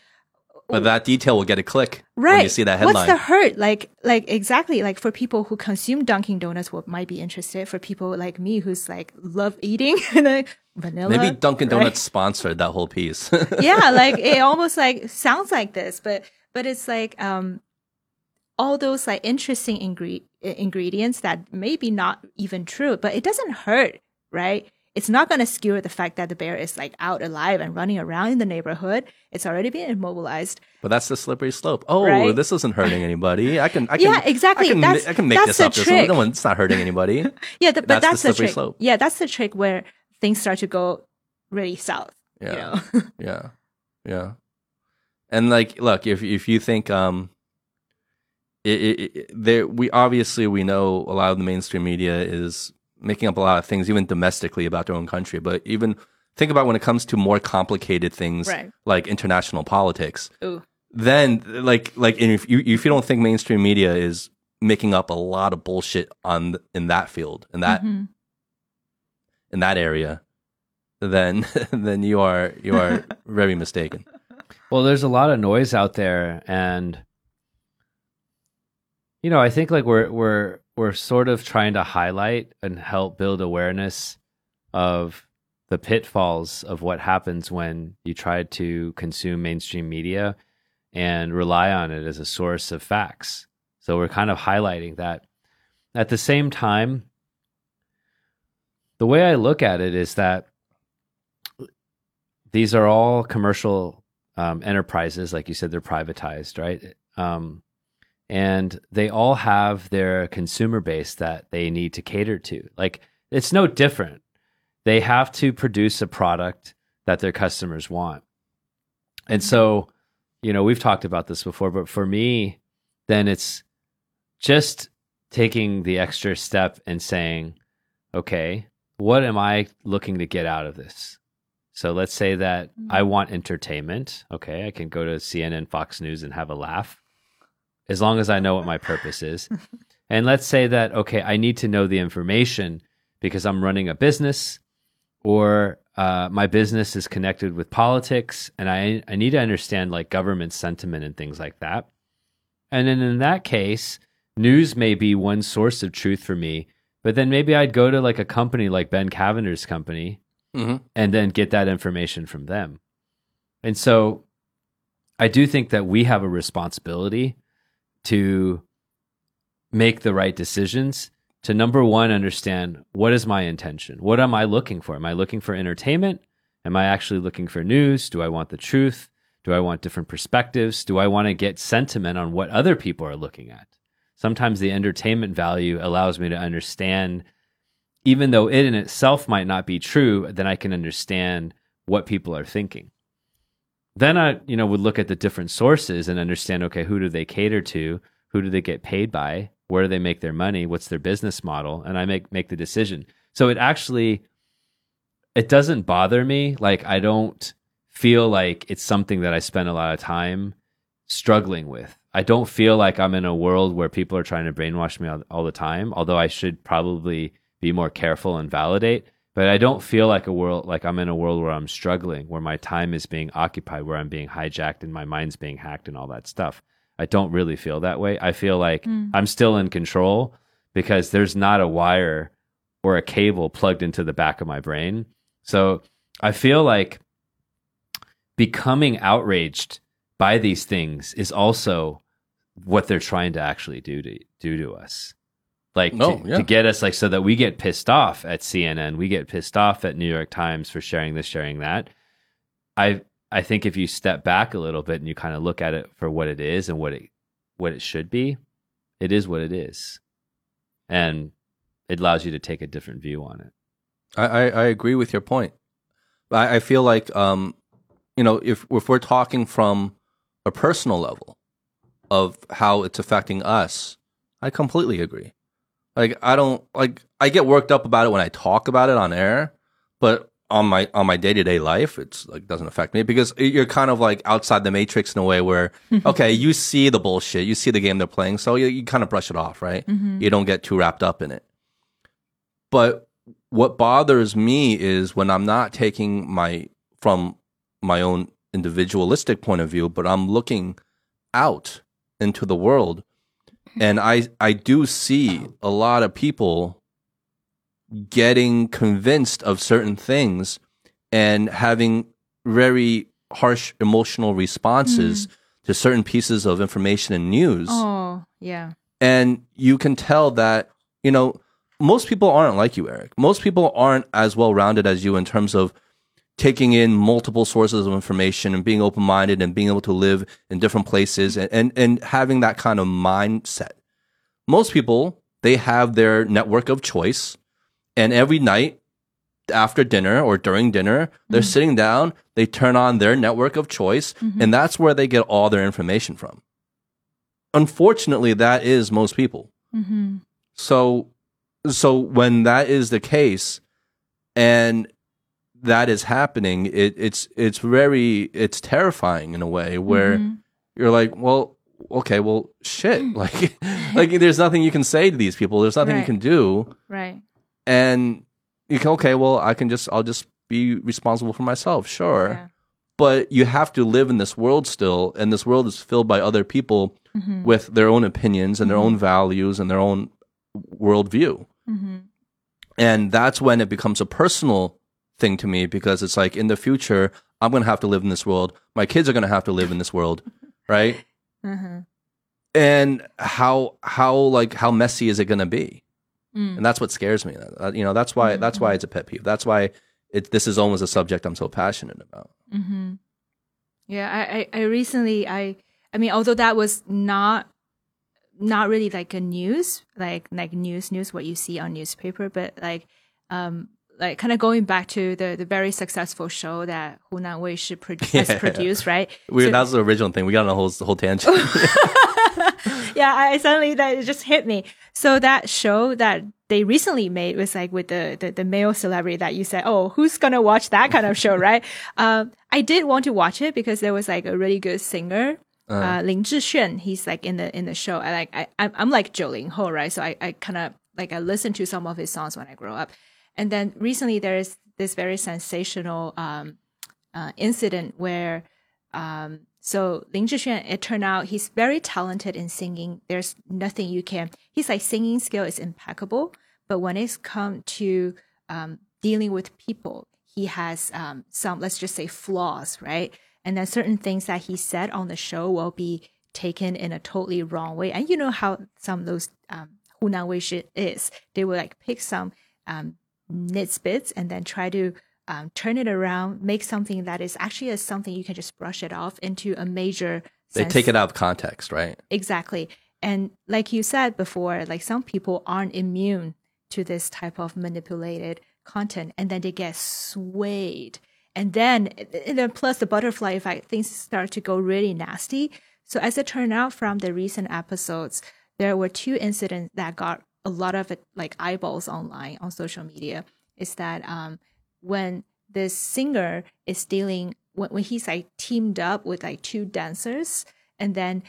But that detail will get a click right? when you see that headline. What's the hurt? Like like exactly like for people who consume Dunkin' Donuts, what might be interested. For people like me who's like love eating (laughs) vanilla, Maybe Dunkin' right? Donuts sponsored that whole piece. (laughs) yeah, like it almost like sounds like this, but but it's like um all those like interesting ingre- ingredients that maybe not even true, but it doesn't hurt, right? It's not going to skewer the fact that the bear is like out alive and running around in the neighborhood. It's already been immobilized. but that's the slippery slope. Oh, Right? this isn't hurting anybody. I can, I (laughs) can, Yeah, exactly. I can, That's- I can make that's this the up. This trick. no one, it's not hurting anybody. (laughs) Yeah, the, That's but the that's the, slippery trick. slope. Yeah, that's the trick where things start to go really south. Yeah. You know? (laughs) Yeah, yeah. And like, look, if if you think um, it, it, it, there we obviously we know a lot of the mainstream media is making up a lot of things, even domestically about their own country. But even think about when it comes to more complicated things Right. like international politics. Ooh. Then, like, like, if you if you don't think mainstream media is making up a lot of bullshit on in that field in that Mhm. in that area, then (laughs) then you are you are (laughs) very mistaken. Well, there's a lot of noise out there, and you know, I think like we're we're we're sort of trying to highlight and help build awareness of the pitfalls of what happens when you try to consume mainstream media and rely on it as a source of facts. So we're kind of highlighting that. At the same time, the way I look at it is that these are all commercial um, enterprises, like you said, they're privatized, right? Um, and they all have their consumer base that they need to cater to. Like it's no different. They have to produce a product that their customers want. And so, you know, we've talked about this before, but for me, then it's just taking the extra step and saying, okay, what am I looking to get out of this? So let's say that Mm. I want entertainment. Okay, I can go to CNN, Fox News, and have a laugh as long as I know what my purpose is. and let's say that, okay, I need to know the information because I'm running a business or uh, my business is connected with politics and I, I need to understand like government sentiment and things like that. And then in that case, news may be one source of truth for me, but then maybe I'd go to like a company like Ben Cavender's company hmm and then get that information from them. And so I do think that we have a responsibility to make the right decisions to number one understand what is my intention? What am I looking for? Am I looking for entertainment? Am I actually looking for news? Do I want the truth? Do I want different perspectives? Do I want to get sentiment on what other people are looking at? Sometimes the entertainment value allows me to understand even though it in itself might not be true, then I can understand what people are thinking. Then I, you know, would look at the different sources and understand, okay, who do they cater to? Who do they get paid by? Where do they make their money? What's their business model? And I make make the decision. So it actually it doesn't bother me. Like I don't feel like it's something that I spend a lot of time struggling with. I don't feel like I'm in a world where people are trying to brainwash me all, all the time, although I should probably be more careful and validate. But I don't feel like a world like I'm in a world where I'm struggling, where my time is being occupied, where I'm being hijacked and my mind's being hacked and all that stuff. I don't really feel that way. I feel like Mm. I'm still in control because there's not a wire or a cable plugged into the back of my brain. So I feel like becoming outraged by these things is also what they're trying to actually do to do to us. Like No, to, yeah. to get us like so that we get pissed off at CNN, we get pissed off at New York Times for sharing this, sharing that. I I think if you step back a little bit and you kind of look at it for what it is and what it what it should be, it is what it is. And it allows you to take a different view on it. I, I, I agree with your point. I, I feel like, um, you know, if if we're talking from a personal level of how it's affecting us, I completely agree. Like I don't like I get worked up about it when I talk about it on air, but on my on my day to day life, it's like doesn't affect me because you're kind of like outside the matrix in a way where (laughs) okay, you see the bullshit, you see the game they're playing, so you, you kind of brush it off, right? Mhm. You don't get too wrapped up in it. But what bothers me is when I'm not taking my from my own individualistic point of view, but I'm looking out into the world and I I do see a lot of people getting convinced of certain things and having very harsh emotional responses mm. to certain pieces of information and news. Oh, yeah. and you can tell that you know most people aren't like you eric. Most people aren't as well rounded as you in terms of taking in multiple sources of information and being open-minded and being able to live in different places and, and, and having that kind of mindset. Most people they have their network of choice and every night after dinner or during dinner they're sitting down they turn on their network of choice and that's where they get all their information from. Unfortunately that is most people. Mm-hmm. so so when that is the case and that is happening it, it's it's very it's terrifying in a way where Mm-hmm. you're like well okay well shit like (laughs) like there's nothing you can say to these people there's nothing you can do Right. and you can okay well i can just i'll just be responsible for myself sure Yeah. but you have to live in this world still and this world is filled by other people Mm-hmm. with their own opinions and their own values and their own worldview Mm-hmm. and that's when it becomes a personal thing to me because it's like in the future i'm going to have to live in this world. My kids are going to have to live in this world (laughs) right? Mm-hmm. and how how like how messy is it going to be? Mm. and that's what scares me. Uh, you know that's why that's why it's a pet peeve. That's why it, this is almost a subject i'm so passionate about. Mm-hmm. Yeah, I, I, I recently, I, I mean, although that was not not really like a news, like like news news what you see on newspaper, but like um like kind of going back to the the very successful show that Hunan Weishi pro- (laughs) has Yeah. produced, right? We, So- that was the original thing. We got on a whole whole tangent. (laughs) yeah, I suddenly that it just hit me. So that show that they recently made was like with the, the, the male celebrity that you said, oh, who's gonna watch that kind of show, right? (laughs) Um, I did want to watch it because there was like a really good singer, uh, Lin Zhixuan. He's like in the in the show. I like I I'm, I'm like Jiu Ling Hou, right? So I I kind of like I listened to some of his songs when I grew up, and then recently there is this very sensational um uh, incident where um, so Lin Zhixuan, it turned out he's very talented in singing. There's nothing you can. He's like singing skill is impeccable, but when it's come to um, dealing with people, he has um, some let's just say flaws, right? And then certain things that he said on the show will be taken in a totally wrong way. And you know how some of those um, Hunan Weishi is. They will like pick some um, nitbits and then try to um, turn it around, make something that is actually a, something you can just brush it off into a major. they sense. take it out of context, right? exactly, and like you said before, like some people aren't immune to this type of manipulated content, and then they get swayed, and then and then plus the butterfly effect, things start to go really nasty. So as it turned out from the recent episodes, there were two incidents that got a lot of it, like eyeballs online on social media. Is that um, when this singer is dealing when, when he's like teamed up with like two dancers, and then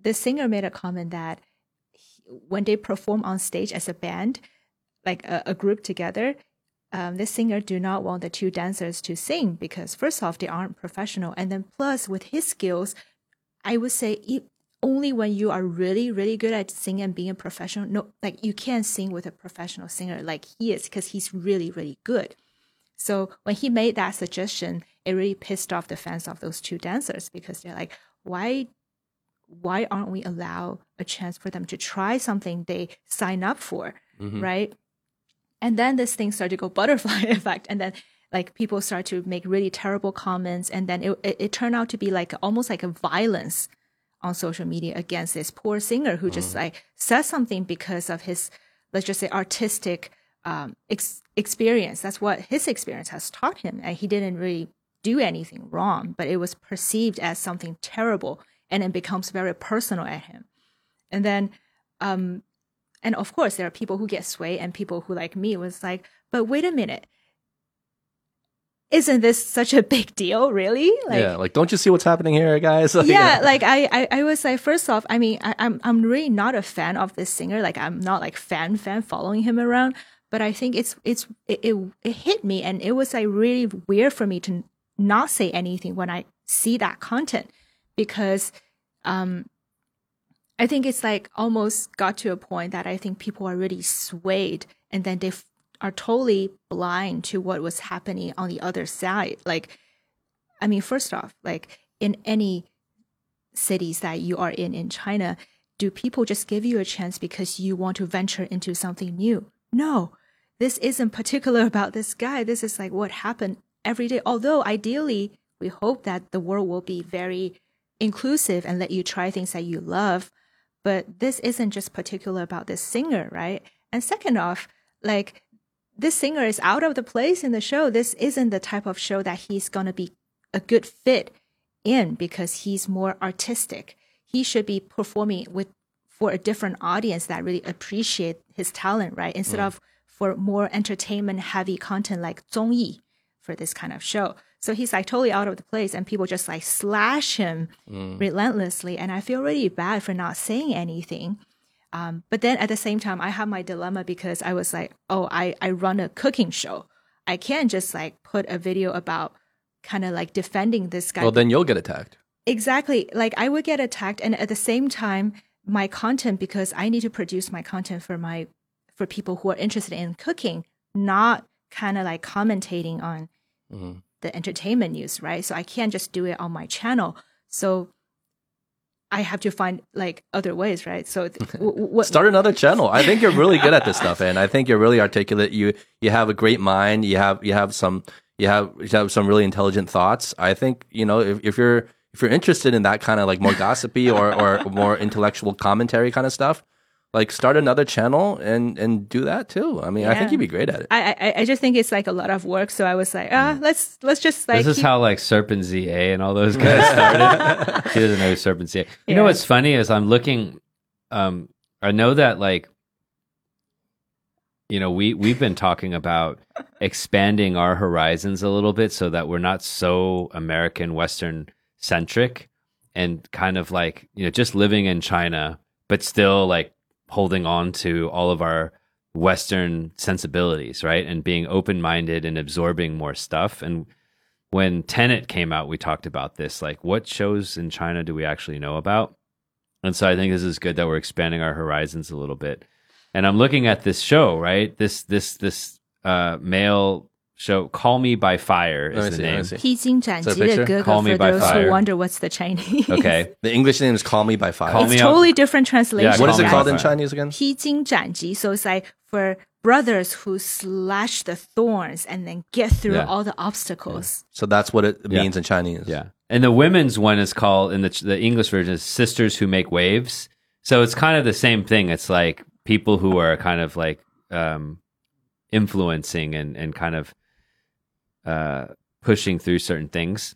the singer made a comment that he- when they perform on stage as a band, like a, a group together, um, the singer do not want the two dancers to sing because first off they aren't professional, and then plus with his skills, I would say only when you are really really good at singing and being a professional, no, like you can't sing with a professional singer like he is because he's really really good. So when he made that suggestion, it really pissed off the fans of those two dancers because they're like, why why aren't we allow a chance for them to try something they sign up for, mm-hmm. right? And then this thing started to go (laughs) butterfly effect, and then like people start to make really terrible comments, and then it, it, it turned out to be like almost like a violence on social media against this poor singer who just like says something because of his let's just say artistic um, ex- experience. That's what his experience has taught him, and he didn't really do anything wrong, but it was perceived as something terrible, and it becomes very personal at him. And then, um, and of course, there are people who get swayed, and people who like me was like, but wait a minute. Isn't this such a big deal, really? Like, yeah, like don't you see what's happening here, guys? (laughs) Like, yeah, like I, I, I was like, first off, I mean, I, I'm, I'm really not a fan of this singer. Like, I'm not like fan fan following him around. But I think it's, it's, it, it, it hit me, and it was like really weird for me to not say anything when I see that content, because, um, I think it's like almost got to a point that I think people are really swayed, and then they are totally blind to what was happening on the other side. Like, I mean, first off, like in any cities that you are in in China, do people just give you a chance because you want to venture into something new? No, this isn't particular (laughs) about this guy. This is like what happened every day. Although ideally, we hope that the world will be very inclusive and let you try things that you love. But this isn't just particular about this singer, right? And second off, like this singer is out of the place in the show. This isn't the type of show that he's going to be a good fit in because he's more artistic. He should be performing with for a different audience that really appreciate his talent, right? Instead mm. of for more entertainment heavy content like 综艺 for this kind of show. So he's like totally out of the place and people just like slash him mm. relentlessly. And I feel really bad for not saying anything. Um, but then at the same time, I have my dilemma because I was like, oh, I, I run a cooking show. I can't just like put a video about kind of like defending this guy. Well, then you'll get attacked. exactly. Like I would get attacked. And at the same time, my content, because I need to produce my content for my, for people who are interested in cooking, not kind of like commentating on Mhm. the entertainment news, right? So I can't just do it on my channel. So I have to find like other ways, right? So (laughs) w- w- what Start another channel. I think you're really good at this stuff, and I think you're really articulate. You you have a great mind. You have you have some you have you have some really intelligent thoughts. I think you know if, if you're if you're interested in that kind of like more gossipy or or more intellectual commentary kind of stuff, like start another channel and and do that too. I mean, I think you'd be great at it. I, I I just think it's like a lot of work. So I was like, ah, let's let's just like this is keep- how like SerpentZA and all those (laughs) guys started. (laughs) she doesn't know who SerpentZA. You know what's funny is I'm looking. Um, I know that like, you know, we we've been talking about expanding our horizons a little bit so that we're not so American Western centric and kind of like you know just living in China, but still like holding on to all of our Western sensibilities, right? And being open minded and absorbing more stuff. And when Tenet came out, we talked about this. Like, what shows in China do we actually know about? And so I think this is good that we're expanding our horizons a little bit. And I'm looking at this show, right? This this this uh male show, Call Me by Fire Let me is the see, let me name. see. 披荆斩 Is that 棘 a 的 picture? 哥 Call 哥 me for by those fire. who wonder what's the Chinese. Okay. (laughs) The English name is Call Me by Fire. Call it's me totally up. different translation. Yeah, what is Call it Me called by in Fire. Chinese again? 披荆斩棘. So it's like for brothers who slash the thorns and then get through Yeah. all the obstacles. So that's what it Yeah. means in Chinese. Yeah. And the women's one is called in the the English version is Sisters Who Make Waves. So it's kind of the same thing. It's like people who are kind of like um influencing and and kind of uh pushing through certain things.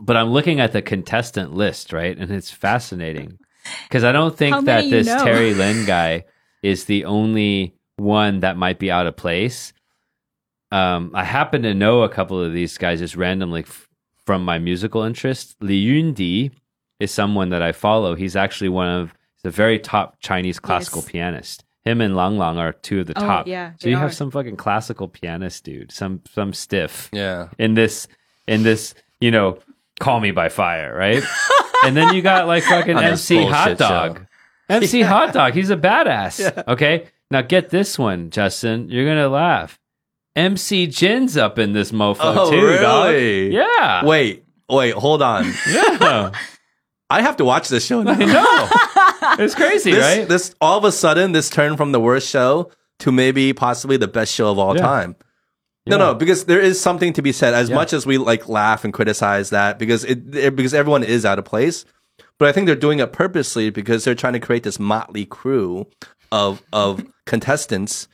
But I'm looking at the contestant list, right? And it's fascinating. (laughs) Cuz I don't think that this know? Terry (laughs) Lin guy is the only one that might be out of place. Um, I happen to know a couple of these guys just randomly f- from my musical interest. Li Yundi is someone that I follow. He's actually one of the very top Chinese classical Yes. pianist. Him and Lang Lang are two of the Oh, top. yeah, so they you have some fucking classical pianist dude, some some stiff Yeah. in this in this you know call me by fire right (laughs) and then you got like fucking On mc hot dog show. mc hot dog he's a badass okay now get this one justin you're gonna laugh mc jin's up in this mofo Oh, too dog. really? yeah Wait, wait, hold on. (laughs) yeah I have to watch this show now. i know (laughs) (laughs) it's crazy this, right this all of a sudden this turned from the worst show to maybe possibly the best show of all Yeah. time. No, Yeah. no, because there is something to be said. As Yeah. much as we like laugh and criticize that, because it, it because everyone is out of place, but I think they're doing it purposely because they're trying to create this motley crew of of contestants.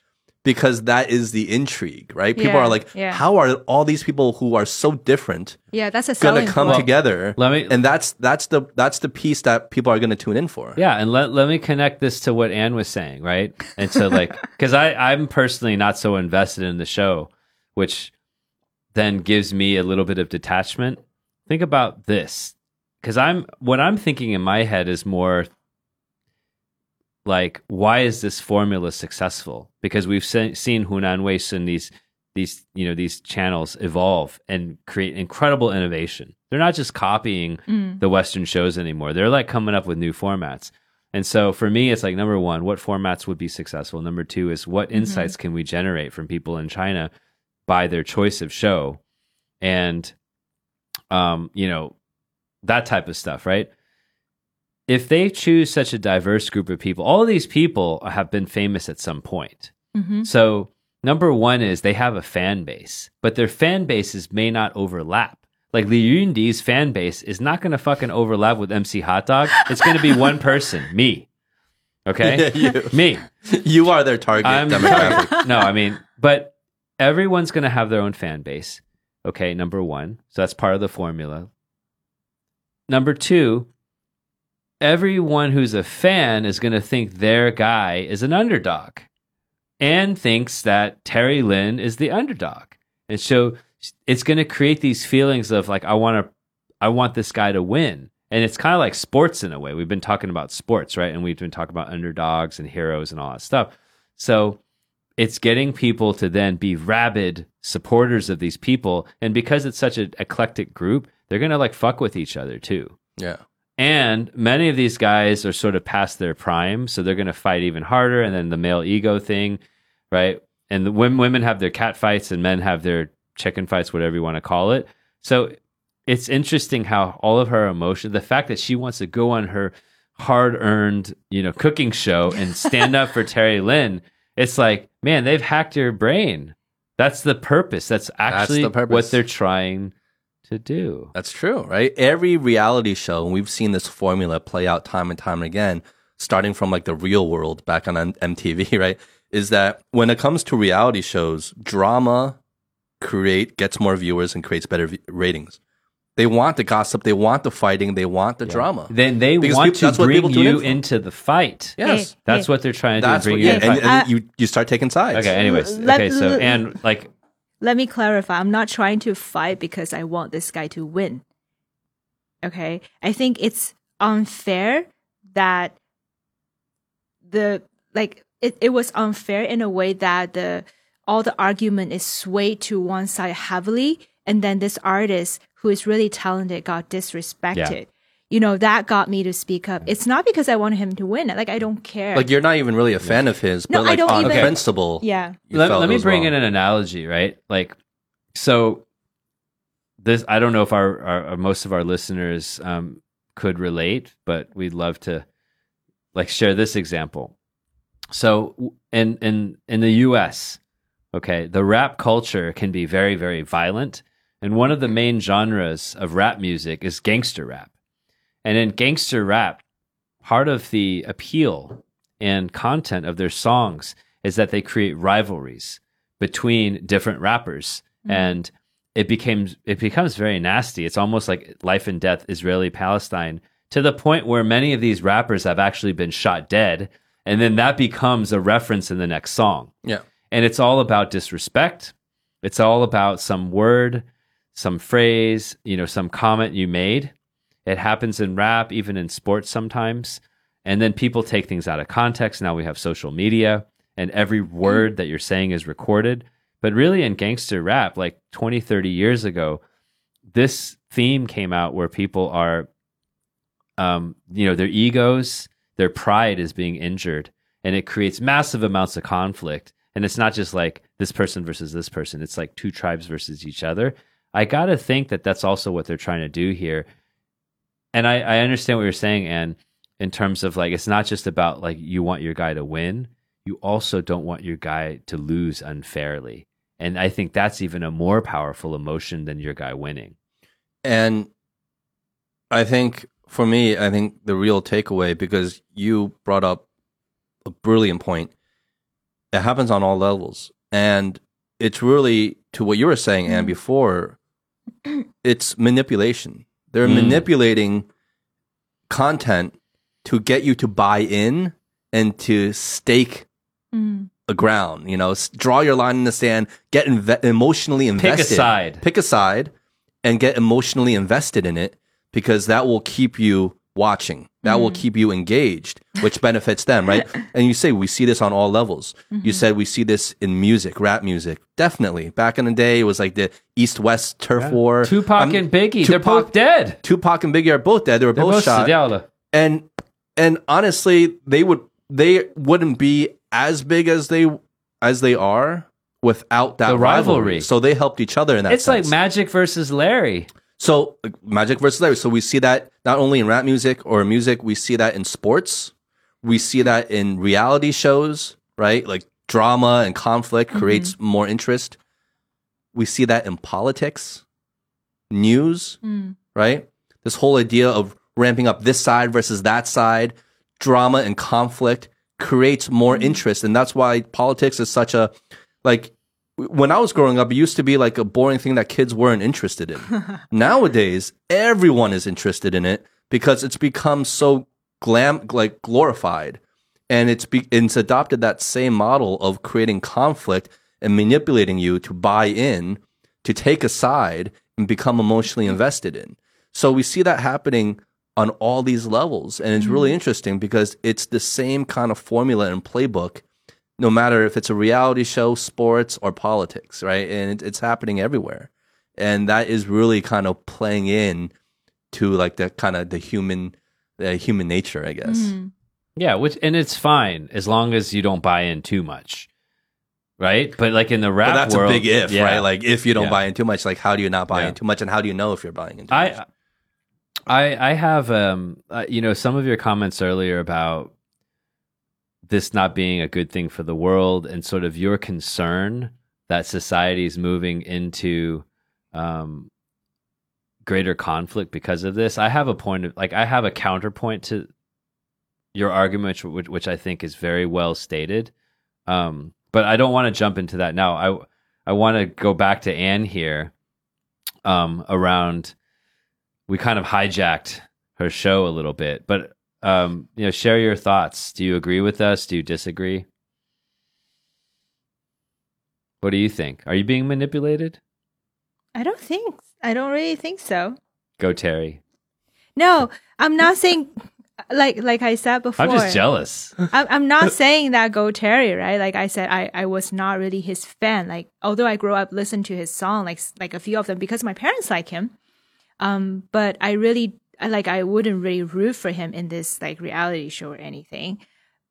Because that is the intrigue, right? People Yeah, are like, yeah. how are all these people who are so different Yeah, that's a gonna come point. together? let me- and that's that's the that's the piece that people are going to tune in for. Yeah, and let let me connect this to what Ann was saying, right? And so like (laughs) because I I'm personally not so invested in the show, which then gives me a little bit of detachment. Think about this, because I'm what I'm thinking in my head is more like why is this formula successful? Because we've se- seen Hunan and these these you know these channels evolve and create incredible innovation. They're not just copying Mm. the Western shows anymore. They're like coming up with new formats. And so for me, it's like number one, what formats would be successful? Number two is what insights can we generate from people in China by their choice of show? And, um, you know, that type of stuff, right? If they choose such a diverse group of people, all of these people have been famous at some point. hmm So number one is they have a fan base, but their fan bases may not overlap. Like Li Yundi's fan base is not going to fucking overlap with MC Hot Dog. It's going to be one person, (laughs) me. Okay, Yeah, you. me. You are their target I'm demographic. target. no, I mean, but everyone's going to have their own fan base. Okay, number one. So that's part of the formula. Number two, everyone who's a fan is going to think their guy is an underdog and thinks that Terry Lin is the underdog. And so it's going to create these feelings of like, I want to, I want this guy to win. And it's kind of like sports in a way. We've been talking about sports, right? And we've been talking about underdogs and heroes and all that stuff. So it's getting people to then be rabid supporters of these people. And because it's such an eclectic group, they're going to like fuck with each other too. Yeah. And many of these guys are sort of past their prime, so they're going to fight even harder. And then the male ego thing, right? And the women, women have their cat fights, and men have their chicken fights, whatever you want to call it. So it's interesting how all of her emotion, the fact that she wants to go on her hard-earned, you know, cooking show and stand up for Terry (laughs) Lin, it's like, man, they've hacked your brain. That's the purpose. That's actually the purpose. what they're trying to do. That's true, right? Every reality show, and we've seen this formula play out time and time again, starting from like the real world back on M- MTV, (laughs) right? Is that when it comes to reality shows, drama create gets more viewers and creates better v- ratings. They want the gossip, they want the fighting, they want the drama. Then they Because want people- to bring people you in into the fight. Yes. Hey, That's hey. what they're trying to That's do. what, Bring yeah, you in. and, the fight. and uh, you, you start taking sides. okay. Anyways, okay. So and like let me clarify. I'm not trying to fight because I want this guy to win. Okay. I think it's unfair that the like it, it was unfair in a way that the all the argument is swayed to one side heavily and then this artist who is really talented got disrespected. You know, that got me to speak up. It's not because I wanted him to win. Like I don't care. Like you're not even really a fan of his, No, but I like don't on even- principle, yeah. let, let me bring wrong. in an analogy, right? Like, so this, I don't know if our, our, our most of our listeners um, could relate, but we'd love to like share this example. So in in in the U.S., okay, the rap culture can be very very violent, and one of the main genres of rap music is gangster rap. And in gangster rap, part of the appeal and content of their songs is that they create rivalries between different rappers. Mm-hmm. And it becomes it becomes very nasty. It's almost like life and death israeli palestine to the point where many of these rappers have actually been shot dead. And then that becomes a reference in the next song. Yeah. and it's all about disrespect. It's all about some word some phrase you know some comment you made it happens in rap even in sports sometimes. And then people take things out of context. Now we have social media and every word that you're saying is recorded. But really in gangster rap like 20 30 years ago this theme came out where people are um you know their egos their pride is being injured. And it creates massive amounts of conflict. And it's not just like this person versus this person. It's like two tribes versus each other. I gotta think that that's also what they're trying to do here and i, I understand what you're saying and in terms of like it's not just about like you want your guy to win you also don't want your guy to lose unfairly and i think that's even a more powerful emotion than your guy winning And I think for me, I think the real takeaway, because you brought up a brilliant point, it happens on all levels. And it's really to what you were saying, Ann, mm. before, it's manipulation. They're Mm. manipulating content to get you to buy in and to stake Mm. a ground. You know, draw your line in the sand, get inve- emotionally invested. pick a side Pick a side and get emotionally invested in it because that will keep you watching. That mm-hmm. will mm. keep you engaged, which benefits them, right? (laughs) and you say we see this on all levels. Mm-hmm. You said we see this in music, rap music. Definitely. Back in the day, it was like the East West turf yeah. war. Tupac um, and Biggie, Tupac, they're both dead. Tupac and Biggie are both dead. They were both, both shot. Sedala. And and honestly, they would they wouldn't be as big as they as they are without that rivalry. rivalry. So they helped each other in that. It's sense. like Magic versus Larry so like, magic versus larry so we see that not only in rap music or music we see that in sports we see that in reality shows right like drama and conflict creates more interest we see that in politics news Mm. right? This whole idea of ramping up this side versus that side, drama and conflict creates more interest. And that's why politics is such a, like, when I was growing up, it used to be like a boring thing that kids weren't interested in. (laughs) Nowadays, everyone is interested in it because it's become so glam, like glorified. And it's, be, it's adopted that same model of creating conflict and manipulating you to buy in, to take a side and become emotionally invested in. So we see that happening on all these levels. And it's really mm-hmm. interesting because it's the same kind of formula and playbook, no matter if it's a reality show, sports, or politics, right? And it, it's happening everywhere. And that is really kind of playing in to like the kind of the human, the human nature, I guess. Mm. Yeah, which and it's fine as long as you don't buy in too much, right? But like in the rap But that's world, a big if, yeah. right? Like if you don't Yeah. buy in too much, like how do you not buy Yeah. in too much, and how do you know if you're buying in too much? I, I, I have, um, uh, you know, some of your comments earlier about this not being a good thing for the world, and sort of your concern that society is moving into, um, greater conflict because of this. I have a point of like I have a counterpoint to your argument, which, which I think is very well stated. Um, but I don't want to jump into that now. I I want to go back to Ann here. Um, around, we kind of hijacked her show a little bit, but um, you know, share your thoughts. Do you agree with us? Do you disagree? What do you think? Are you being manipulated? I don't think. I don't really think so. Go, Terry. No, I'm not saying. Like like I said before, I'm just jealous. I'm, I'm not saying that Go Terry, right? Like I said, I, I was not really his fan. Like although I grew up listening to his song, like like a few of them because my parents like him. Um, but I really like I wouldn't really root for him in this like reality show or anything.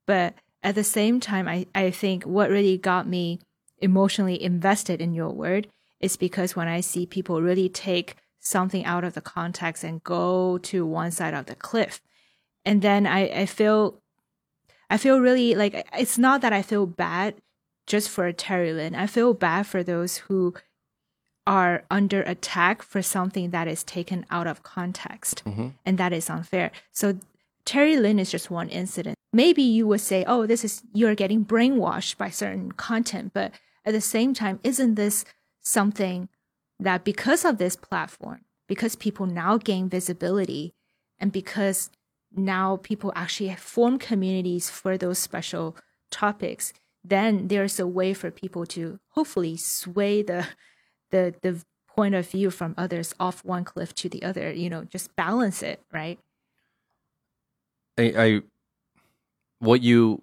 But at the same time, I I think what really got me emotionally invested in your word is because when I see people really take something out of the context and go to one side of the cliff, and then I I feel I feel really like it's not that I feel bad just for Terry Lin. I feel bad for those who are under attack for something that is taken out of context mm-hmm. and that is unfair. So Terry Lin is just one incident. Maybe you would say, "Oh, this is you're getting brainwashed by certain content," but at the same time, isn't this something that because of this platform, because people now gain visibility, and because now people actually form communities for those special topics, then there's a way for people to hopefully sway the the the point of view from others off one cliff to the other. You know, just balance it, right? I, I what you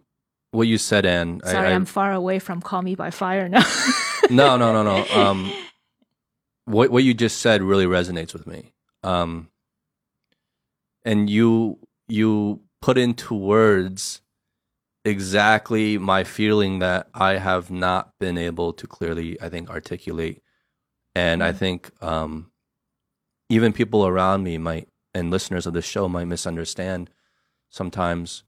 what you said, Ann. I- Sorry, I, I'm far away from Call Me by Fire now. (laughs) no, no, no, no. (laughs) Um, what what you just said really resonates with me. Um, and you you put into words exactly my feeling that I have not been able to clearly, I think, articulate. And I think um, even people around me might and listeners of the show might misunderstand sometimes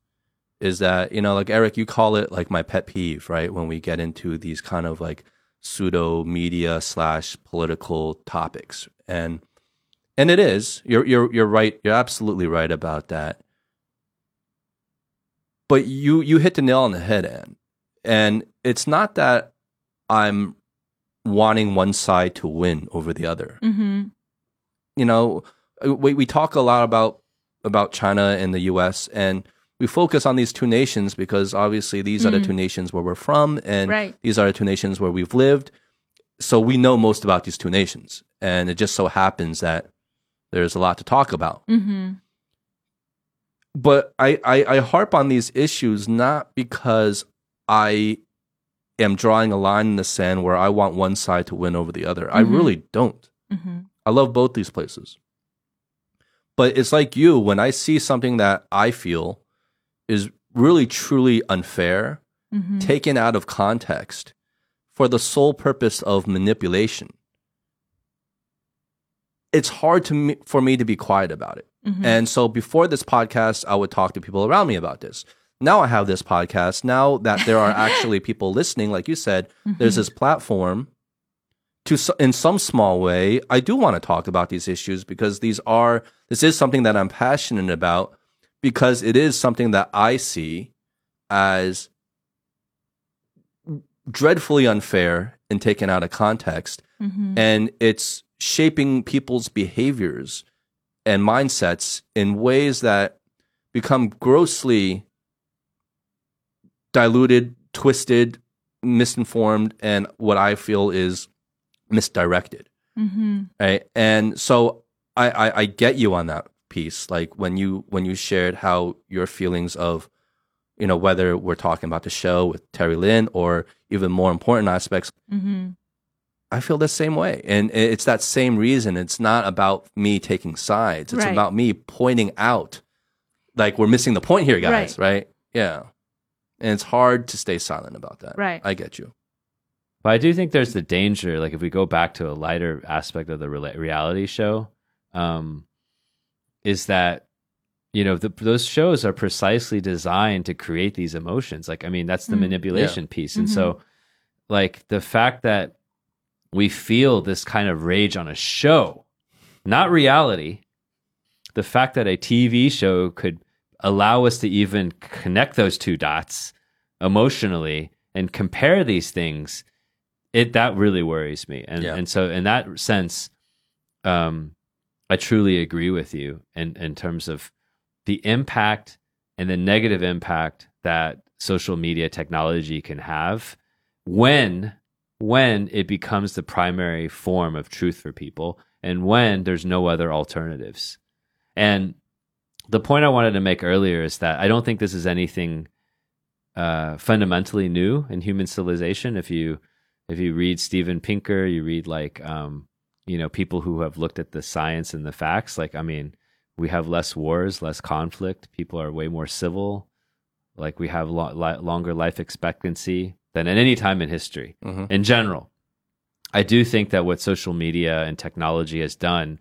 is that you know like Eric you call it like my pet peeve right? When we get into these kind of like pseudo media slash political topics. And and it is. You're you're you're right. You're absolutely right about that. But you you hit the nail on the head Ann. And it's not that I'm wanting one side to win over the other mm-hmm. you know we we talk a lot about about China and the US and we focus on these two nations because obviously these are the Mm. two nations where we're from and Right. these are the two nations where we've lived so we know most about these two nations and it just so happens that there's a lot to talk about Mm-hmm. but I, I I harp on these issues not because I am drawing a line in the sand where I want one side to win over the other I Mhm. really don't Mm-hmm. I love both these places. But it's like you, when I see something that I feel is really truly unfair, Mm-hmm. taken out of context for the sole purpose of manipulation, it's hard to me, for me to be quiet about it. Mm-hmm. And so before this podcast, I would talk to people around me about this. Now I have this podcast. Now that there are (laughs) actually people listening, like you said, there's this platform to in some small way i do want to talk about these issues because these are this is something that i'm passionate about because it is something that i see as dreadfully unfair and taken out of context Mm-hmm. and it's shaping people's behaviors and mindsets in ways that become grossly diluted, twisted, misinformed, and what I feel is misdirected. Mm-hmm. Right. And so I, I, I get you on that piece. Like when you when you shared how your feelings of, you know, whether we're talking about the show with Terry Lin or even more important aspects Mm-hmm. I feel the same way. And it's that same reason. It's not about me taking sides. It's Right. about me pointing out like we're missing the point here, guys, right? Yeah. And it's hard to stay silent about that. Right. I get you. But I do think there's the danger, like if we go back to a lighter aspect of the rela- reality show, um, is that you know the, those shows are precisely designed to create these emotions. Like, I mean, that's the Mm. manipulation piece, and so, like the fact that we feel this kind of rage on a show not reality. The fact that a TV show could allow us to even connect those two dots emotionally and compare these things, it that really worries me. And Yeah. and so in that sense, um, I truly agree with you in in terms of the impact and the negative impact that social media technology can have when when it becomes the primary form of truth for people and when there's no other alternatives. And the point I wanted to make earlier is that I don't think this is anything uh, fundamentally new in human civilization. If you if you read Steven Pinker, you read like um, you know people who have looked at the science and the facts. Like I mean, we have less wars, less conflict. People are way more civil. Like we have lo- li- longer life expectancy than at any time in history Mhm. in general. I do think that what social media and technology has done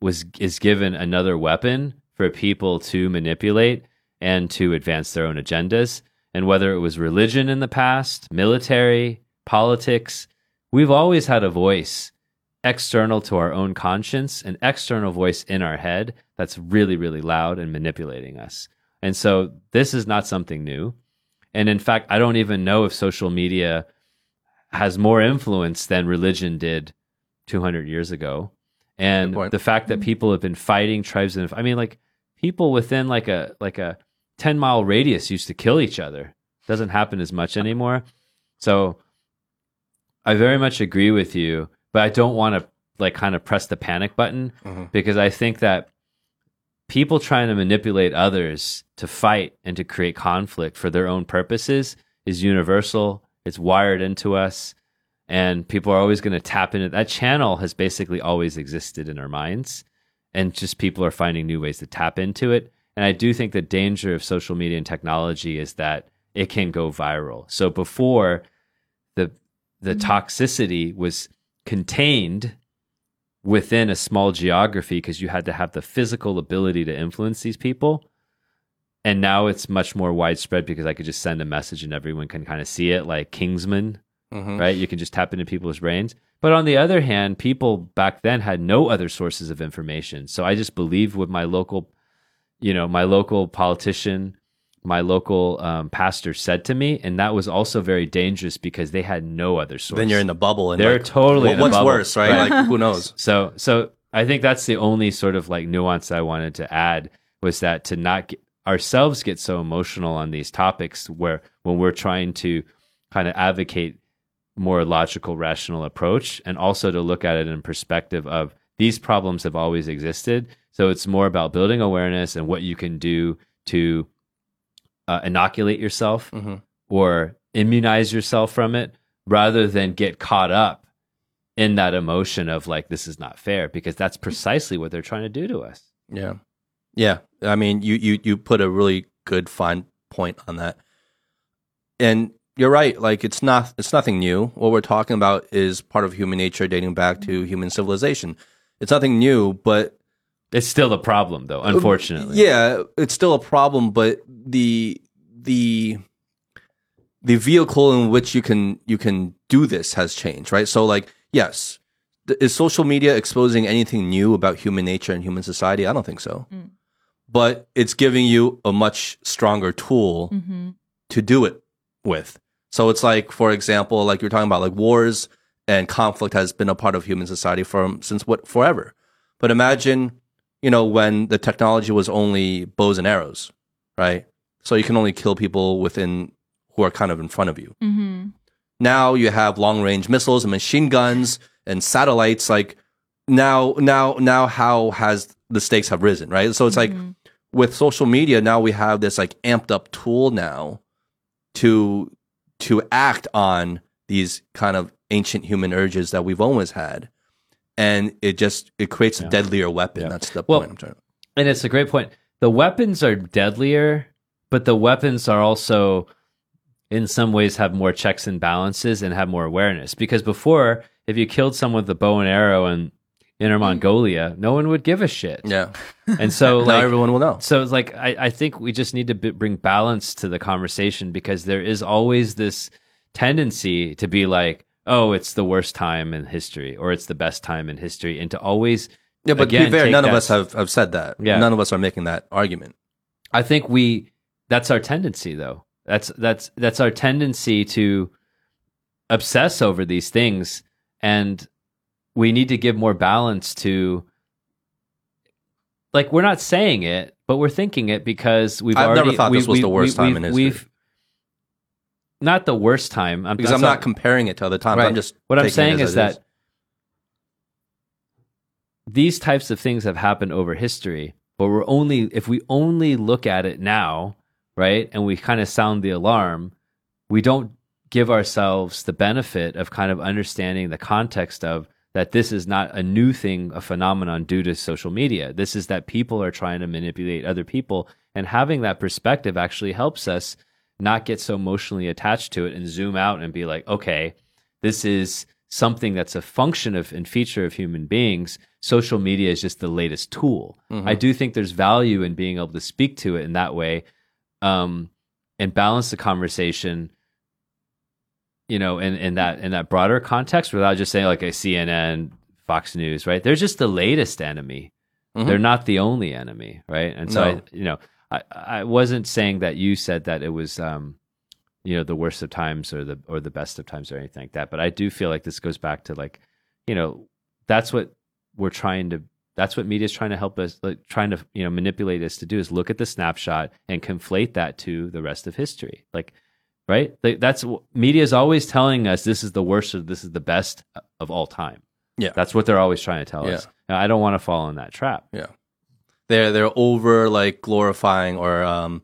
was is given another weapon for people to manipulate and to advance their own agendas. And whether it was religion in the past, military, politics, we've always had a voice external to our own conscience, an external voice in our head that's really, really loud and manipulating us. And so this is not something new. And in fact, I don't even know if social media has more influence than religion did 200 years ago. And the fact that mm-hmm. people have been fighting tribes and I mean like people within like a like a 10 mile radius used to kill each other. Doesn't happen as much anymore. So I very much agree with you, but I don't want to like kind of press the panic button Mhm. because I think that people trying to manipulate others to fight and to create conflict for their own purposes is universal. It's wired into us, and people are always going to tap into that channel. Has basically always existed in our minds, and just people are finding new ways to tap into it. And I do think the danger of social media and technology is that it can go viral. So before the the mm-hmm. toxicity was contained within a small geography because you had to have the physical ability to influence these people. And now it's much more widespread because I could just send a message and everyone can kind of see it, like Kingsman, Mhm. right? You can just tap into people's brains. But on the other hand, people back then had no other sources of information. So I just believed what my local, you know, my local politician, my local um, pastor said to me. And that was also very dangerous because they had no other source. Then you're in the bubble, and They're like, totally wh- in a what's bubble. worse, right? Right. Like who knows? (laughs) So, so I think that's the only sort of like nuance I wanted to add was that to not get, ourselves get so emotional on these topics where when we're trying to kind of advocate more logical, rational approach, and also to look at it in perspective of these problems have always existed. So it's more about building awareness and what you can do to uh, inoculate yourself Mhm. or immunize yourself from it rather than get caught up in that emotion of like this is not fair because that's precisely what they're trying to do to us Yeah, yeah. I mean, you you you put a really good fine point on that, and you're right. Like it's not it's nothing new. What we're talking about is part of human nature, dating back to human civilization. It's nothing new, but it's still a problem though unfortunately yeah, it's still a problem. But the the the vehicle in which you can you can do this has changed, right? So, like, yes, is social media exposing anything new about human nature and human society? I don't think so. Mm. But it's giving you a much stronger tool Mm-hmm. to do it with. So it's like, for example, like you're talking about, like wars and conflict has been a part of human society from since what forever. But imagine, you know, when the technology was only bows and arrows, right? So you can only kill people within who are kind of in front of you. Mm-hmm. Now you have long range missiles and machine guns and satellites. Like now, now, now, how has the stakes have risen, right? So it's like Mm-hmm. with social media now we have this like amped up tool now to to act on these kind of ancient human urges that we've always had and it just it creates Yeah. a deadlier weapon Yeah. that's the Well- point i'm trying to and it's a great point the weapons are deadlier but the weapons are also in some ways have more checks and balances and have more awareness because before if you killed someone with a bow and arrow in inner hmm. mongolia no one would give a shit yeah (laughs) and (laughs) so now like everyone will know So it's like I, I think we just need to b- bring balance to the conversation because there is always this tendency to be like, oh, it's the worst time in history or it's the best time in history, and to always Yeah, but to be fair, none of us have, have said that. Yeah. None of us are making that argument. I think we that's our tendency though. That's that's that's our tendency to obsess over these things and we need to give more balance to like we're not saying it, but we're thinking it because we've I've never thought we- this was we- the worst we- time we've- in history. We've not the worst time. I'm, Because I'm not comparing it to other times. Right. I'm just what I'm saying is that these types of things have happened over history, but we're only if we only look at it now, right, and we kind of sound the alarm, we don't give ourselves the benefit of kind of understanding the context of that this is not a new thing, a phenomenon due to social media. This is that people are trying to manipulate other people, and having that perspective actually helps us not get so emotionally attached to it and zoom out and be like, okay, this is something that's a function of and feature of human beings. Social media is just the latest tool. Mhm. I do think there's value in being able to speak to it in that way um, and balance the conversation you know in, in that in that broader context without just saying like a cnn fox news right? They're just the latest enemy. Mhm. they're not the only enemy right? And so No. i you know i i wasn't saying that you said that it was um you know the worst of times or the or the best of times or anything like that but i do feel like this goes back to like you know that's what we're trying to that's what media is trying to help us like trying to you know manipulate us to do is look at the snapshot and conflate that to the rest of history. Like right that's media is always telling us this is the worst or this is the best of all time Yeah. that's what they're always trying to tell Yeah. us now, i don't want to fall in that trap Yeah, they're they're over like glorifying or um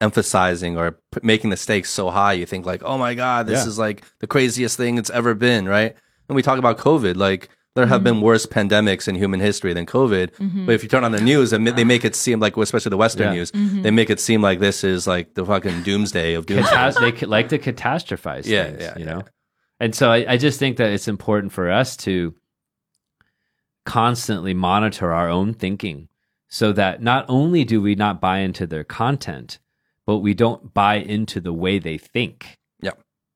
emphasizing or p- making the stakes so high you think like oh my god this Yeah. is like the craziest thing it's ever been right and we talk about covid like there have mm-hmm. been worse pandemics in human history than covid mm-hmm. but if you turn on the news and they make it seem like especially the western Yeah. news mm-hmm. they make it seem like this is like the fucking doomsday of doomsday Catas- they like to catastrophize Yeah, things, yeah, you yeah. know. And so I, I just think that it's important for us to constantly monitor our own thinking, so that not only do we not buy into their content, but we don't buy into the way they think.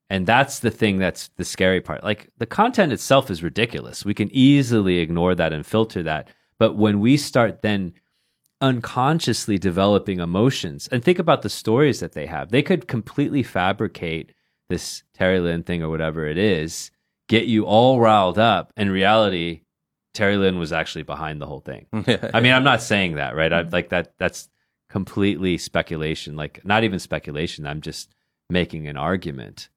And that's the thing that's the scary part. Like the content itself is ridiculous. We can easily ignore that and filter that. But when we start then unconsciously developing emotions and think about the stories that they have, they could completely fabricate this Terry Lin thing or whatever it is, get you all riled up. In reality, Terry Lin was actually behind the whole thing. (laughs) I mean, I'm not saying that, right? I like that. That's completely speculation. Like, not even speculation. I'm just making an argument,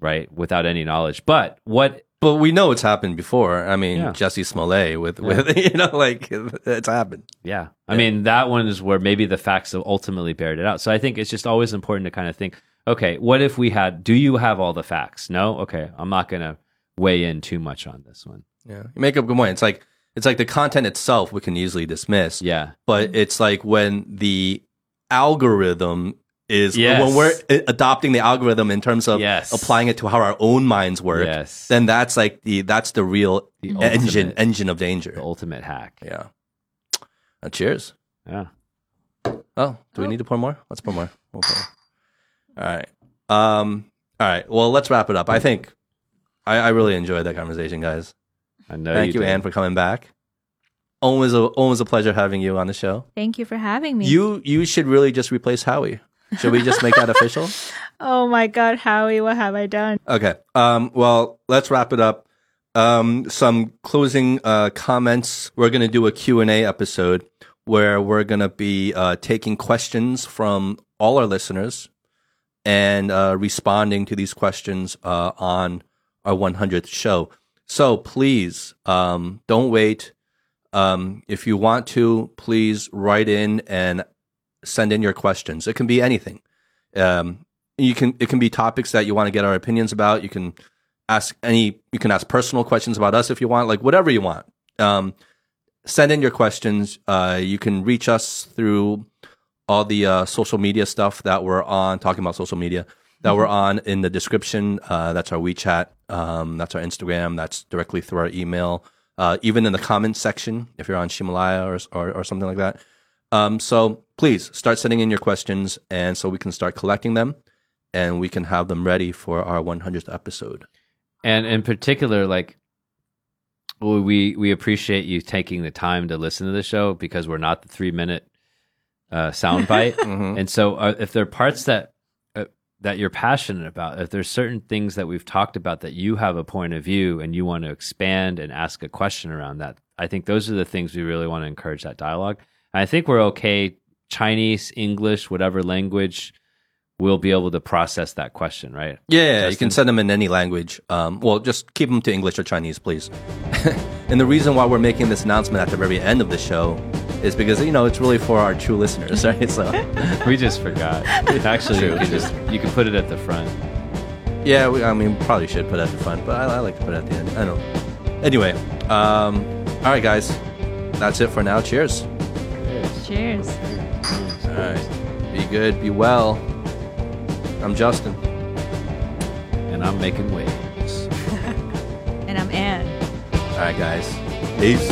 right, without any knowledge. But what? but we know it's happened before i mean Yeah. jussie smollett with with (laughs) you know like it's happened Yeah, I Yeah. mean, that one is where maybe the facts ultimately bared it out. So I think it's just always important to kind of think, okay, what if we had? Do you have all the facts? No. Okay, I'm not going to weigh in too much on this one. yeah you make up a good point it's like it's like the content itself we can easily dismiss Yeah, but it's like when the algorithm is Yes. when we're adopting the algorithm in terms of Yes. applying it to how our own minds work Yes. then that's like the that's the real The engine ultimate- engine of danger the ultimate hack. yeah Uh, cheers Yeah. oh do we need to pour more let's pour more we'll pour. all right um all right well let's wrap it up i think i, I really enjoyed that conversation guys I know. thank you, did. ann for coming back always a always a pleasure having you on the show Thank you for having me. you you should really just replace howie should we just make that official (laughs) oh my God, Howie, what have I done? Okay. Um, well, let's wrap it up. Um, some closing uh, comments. We're going to do a Q&A episode where we're going to be uh, taking questions from all our listeners and uh, responding to these questions uh, on our 100th show. So please um, don't wait. Um, if you want to, please write in and send in your questions. It can be anything. Um, you can it can be topics that you want to get our opinions about. You can ask any you can ask personal questions about us if you want, like whatever you want. Um, send in your questions. Uh, you can reach us through all the uh, social media stuff that we're on, talking about social media that we're on in the description. Uh, that's our WeChat. Um, that's our Instagram. That's directly through our email. Uh, even in the comments section, if you're on Ximalaya or, or, or something like that. Um, so please start sending in your questions, and so we can start collecting them, and we can have them ready for our 100th episode. and in particular like Well, we we appreciate you taking the time to listen to the show because we're not the three minute uh, soundbite, (laughs) Mhm. and so uh, if there are parts that uh, that you're passionate about, if there's certain things that we've talked about that you have a point of view and you want to expand and ask a question around that, I think those are the things we really want to encourage that dialogue. I think we're okay. Chinese, English, whatever language, we'll be able to process that question, right? Yeah, yeah, you can send them in any language. Um, well, just keep them to English or Chinese, please. (laughs) and the reason why we're making this announcement at the very end of the show is because you know it's really for our true listeners, (laughs) right? So (laughs) We just forgot. Actually, you can just you can put it at the front. yeah, we, I mean, probably should put it at the front, but I, I like to put it at the end. I don't. know. Anyway, um, all right, guys, that's it for now. Cheers. Cheers. Cheers. All right. Be good. Be well. I'm Justin. And I'm making waves. and I'm Ann. All right, guys. Peace.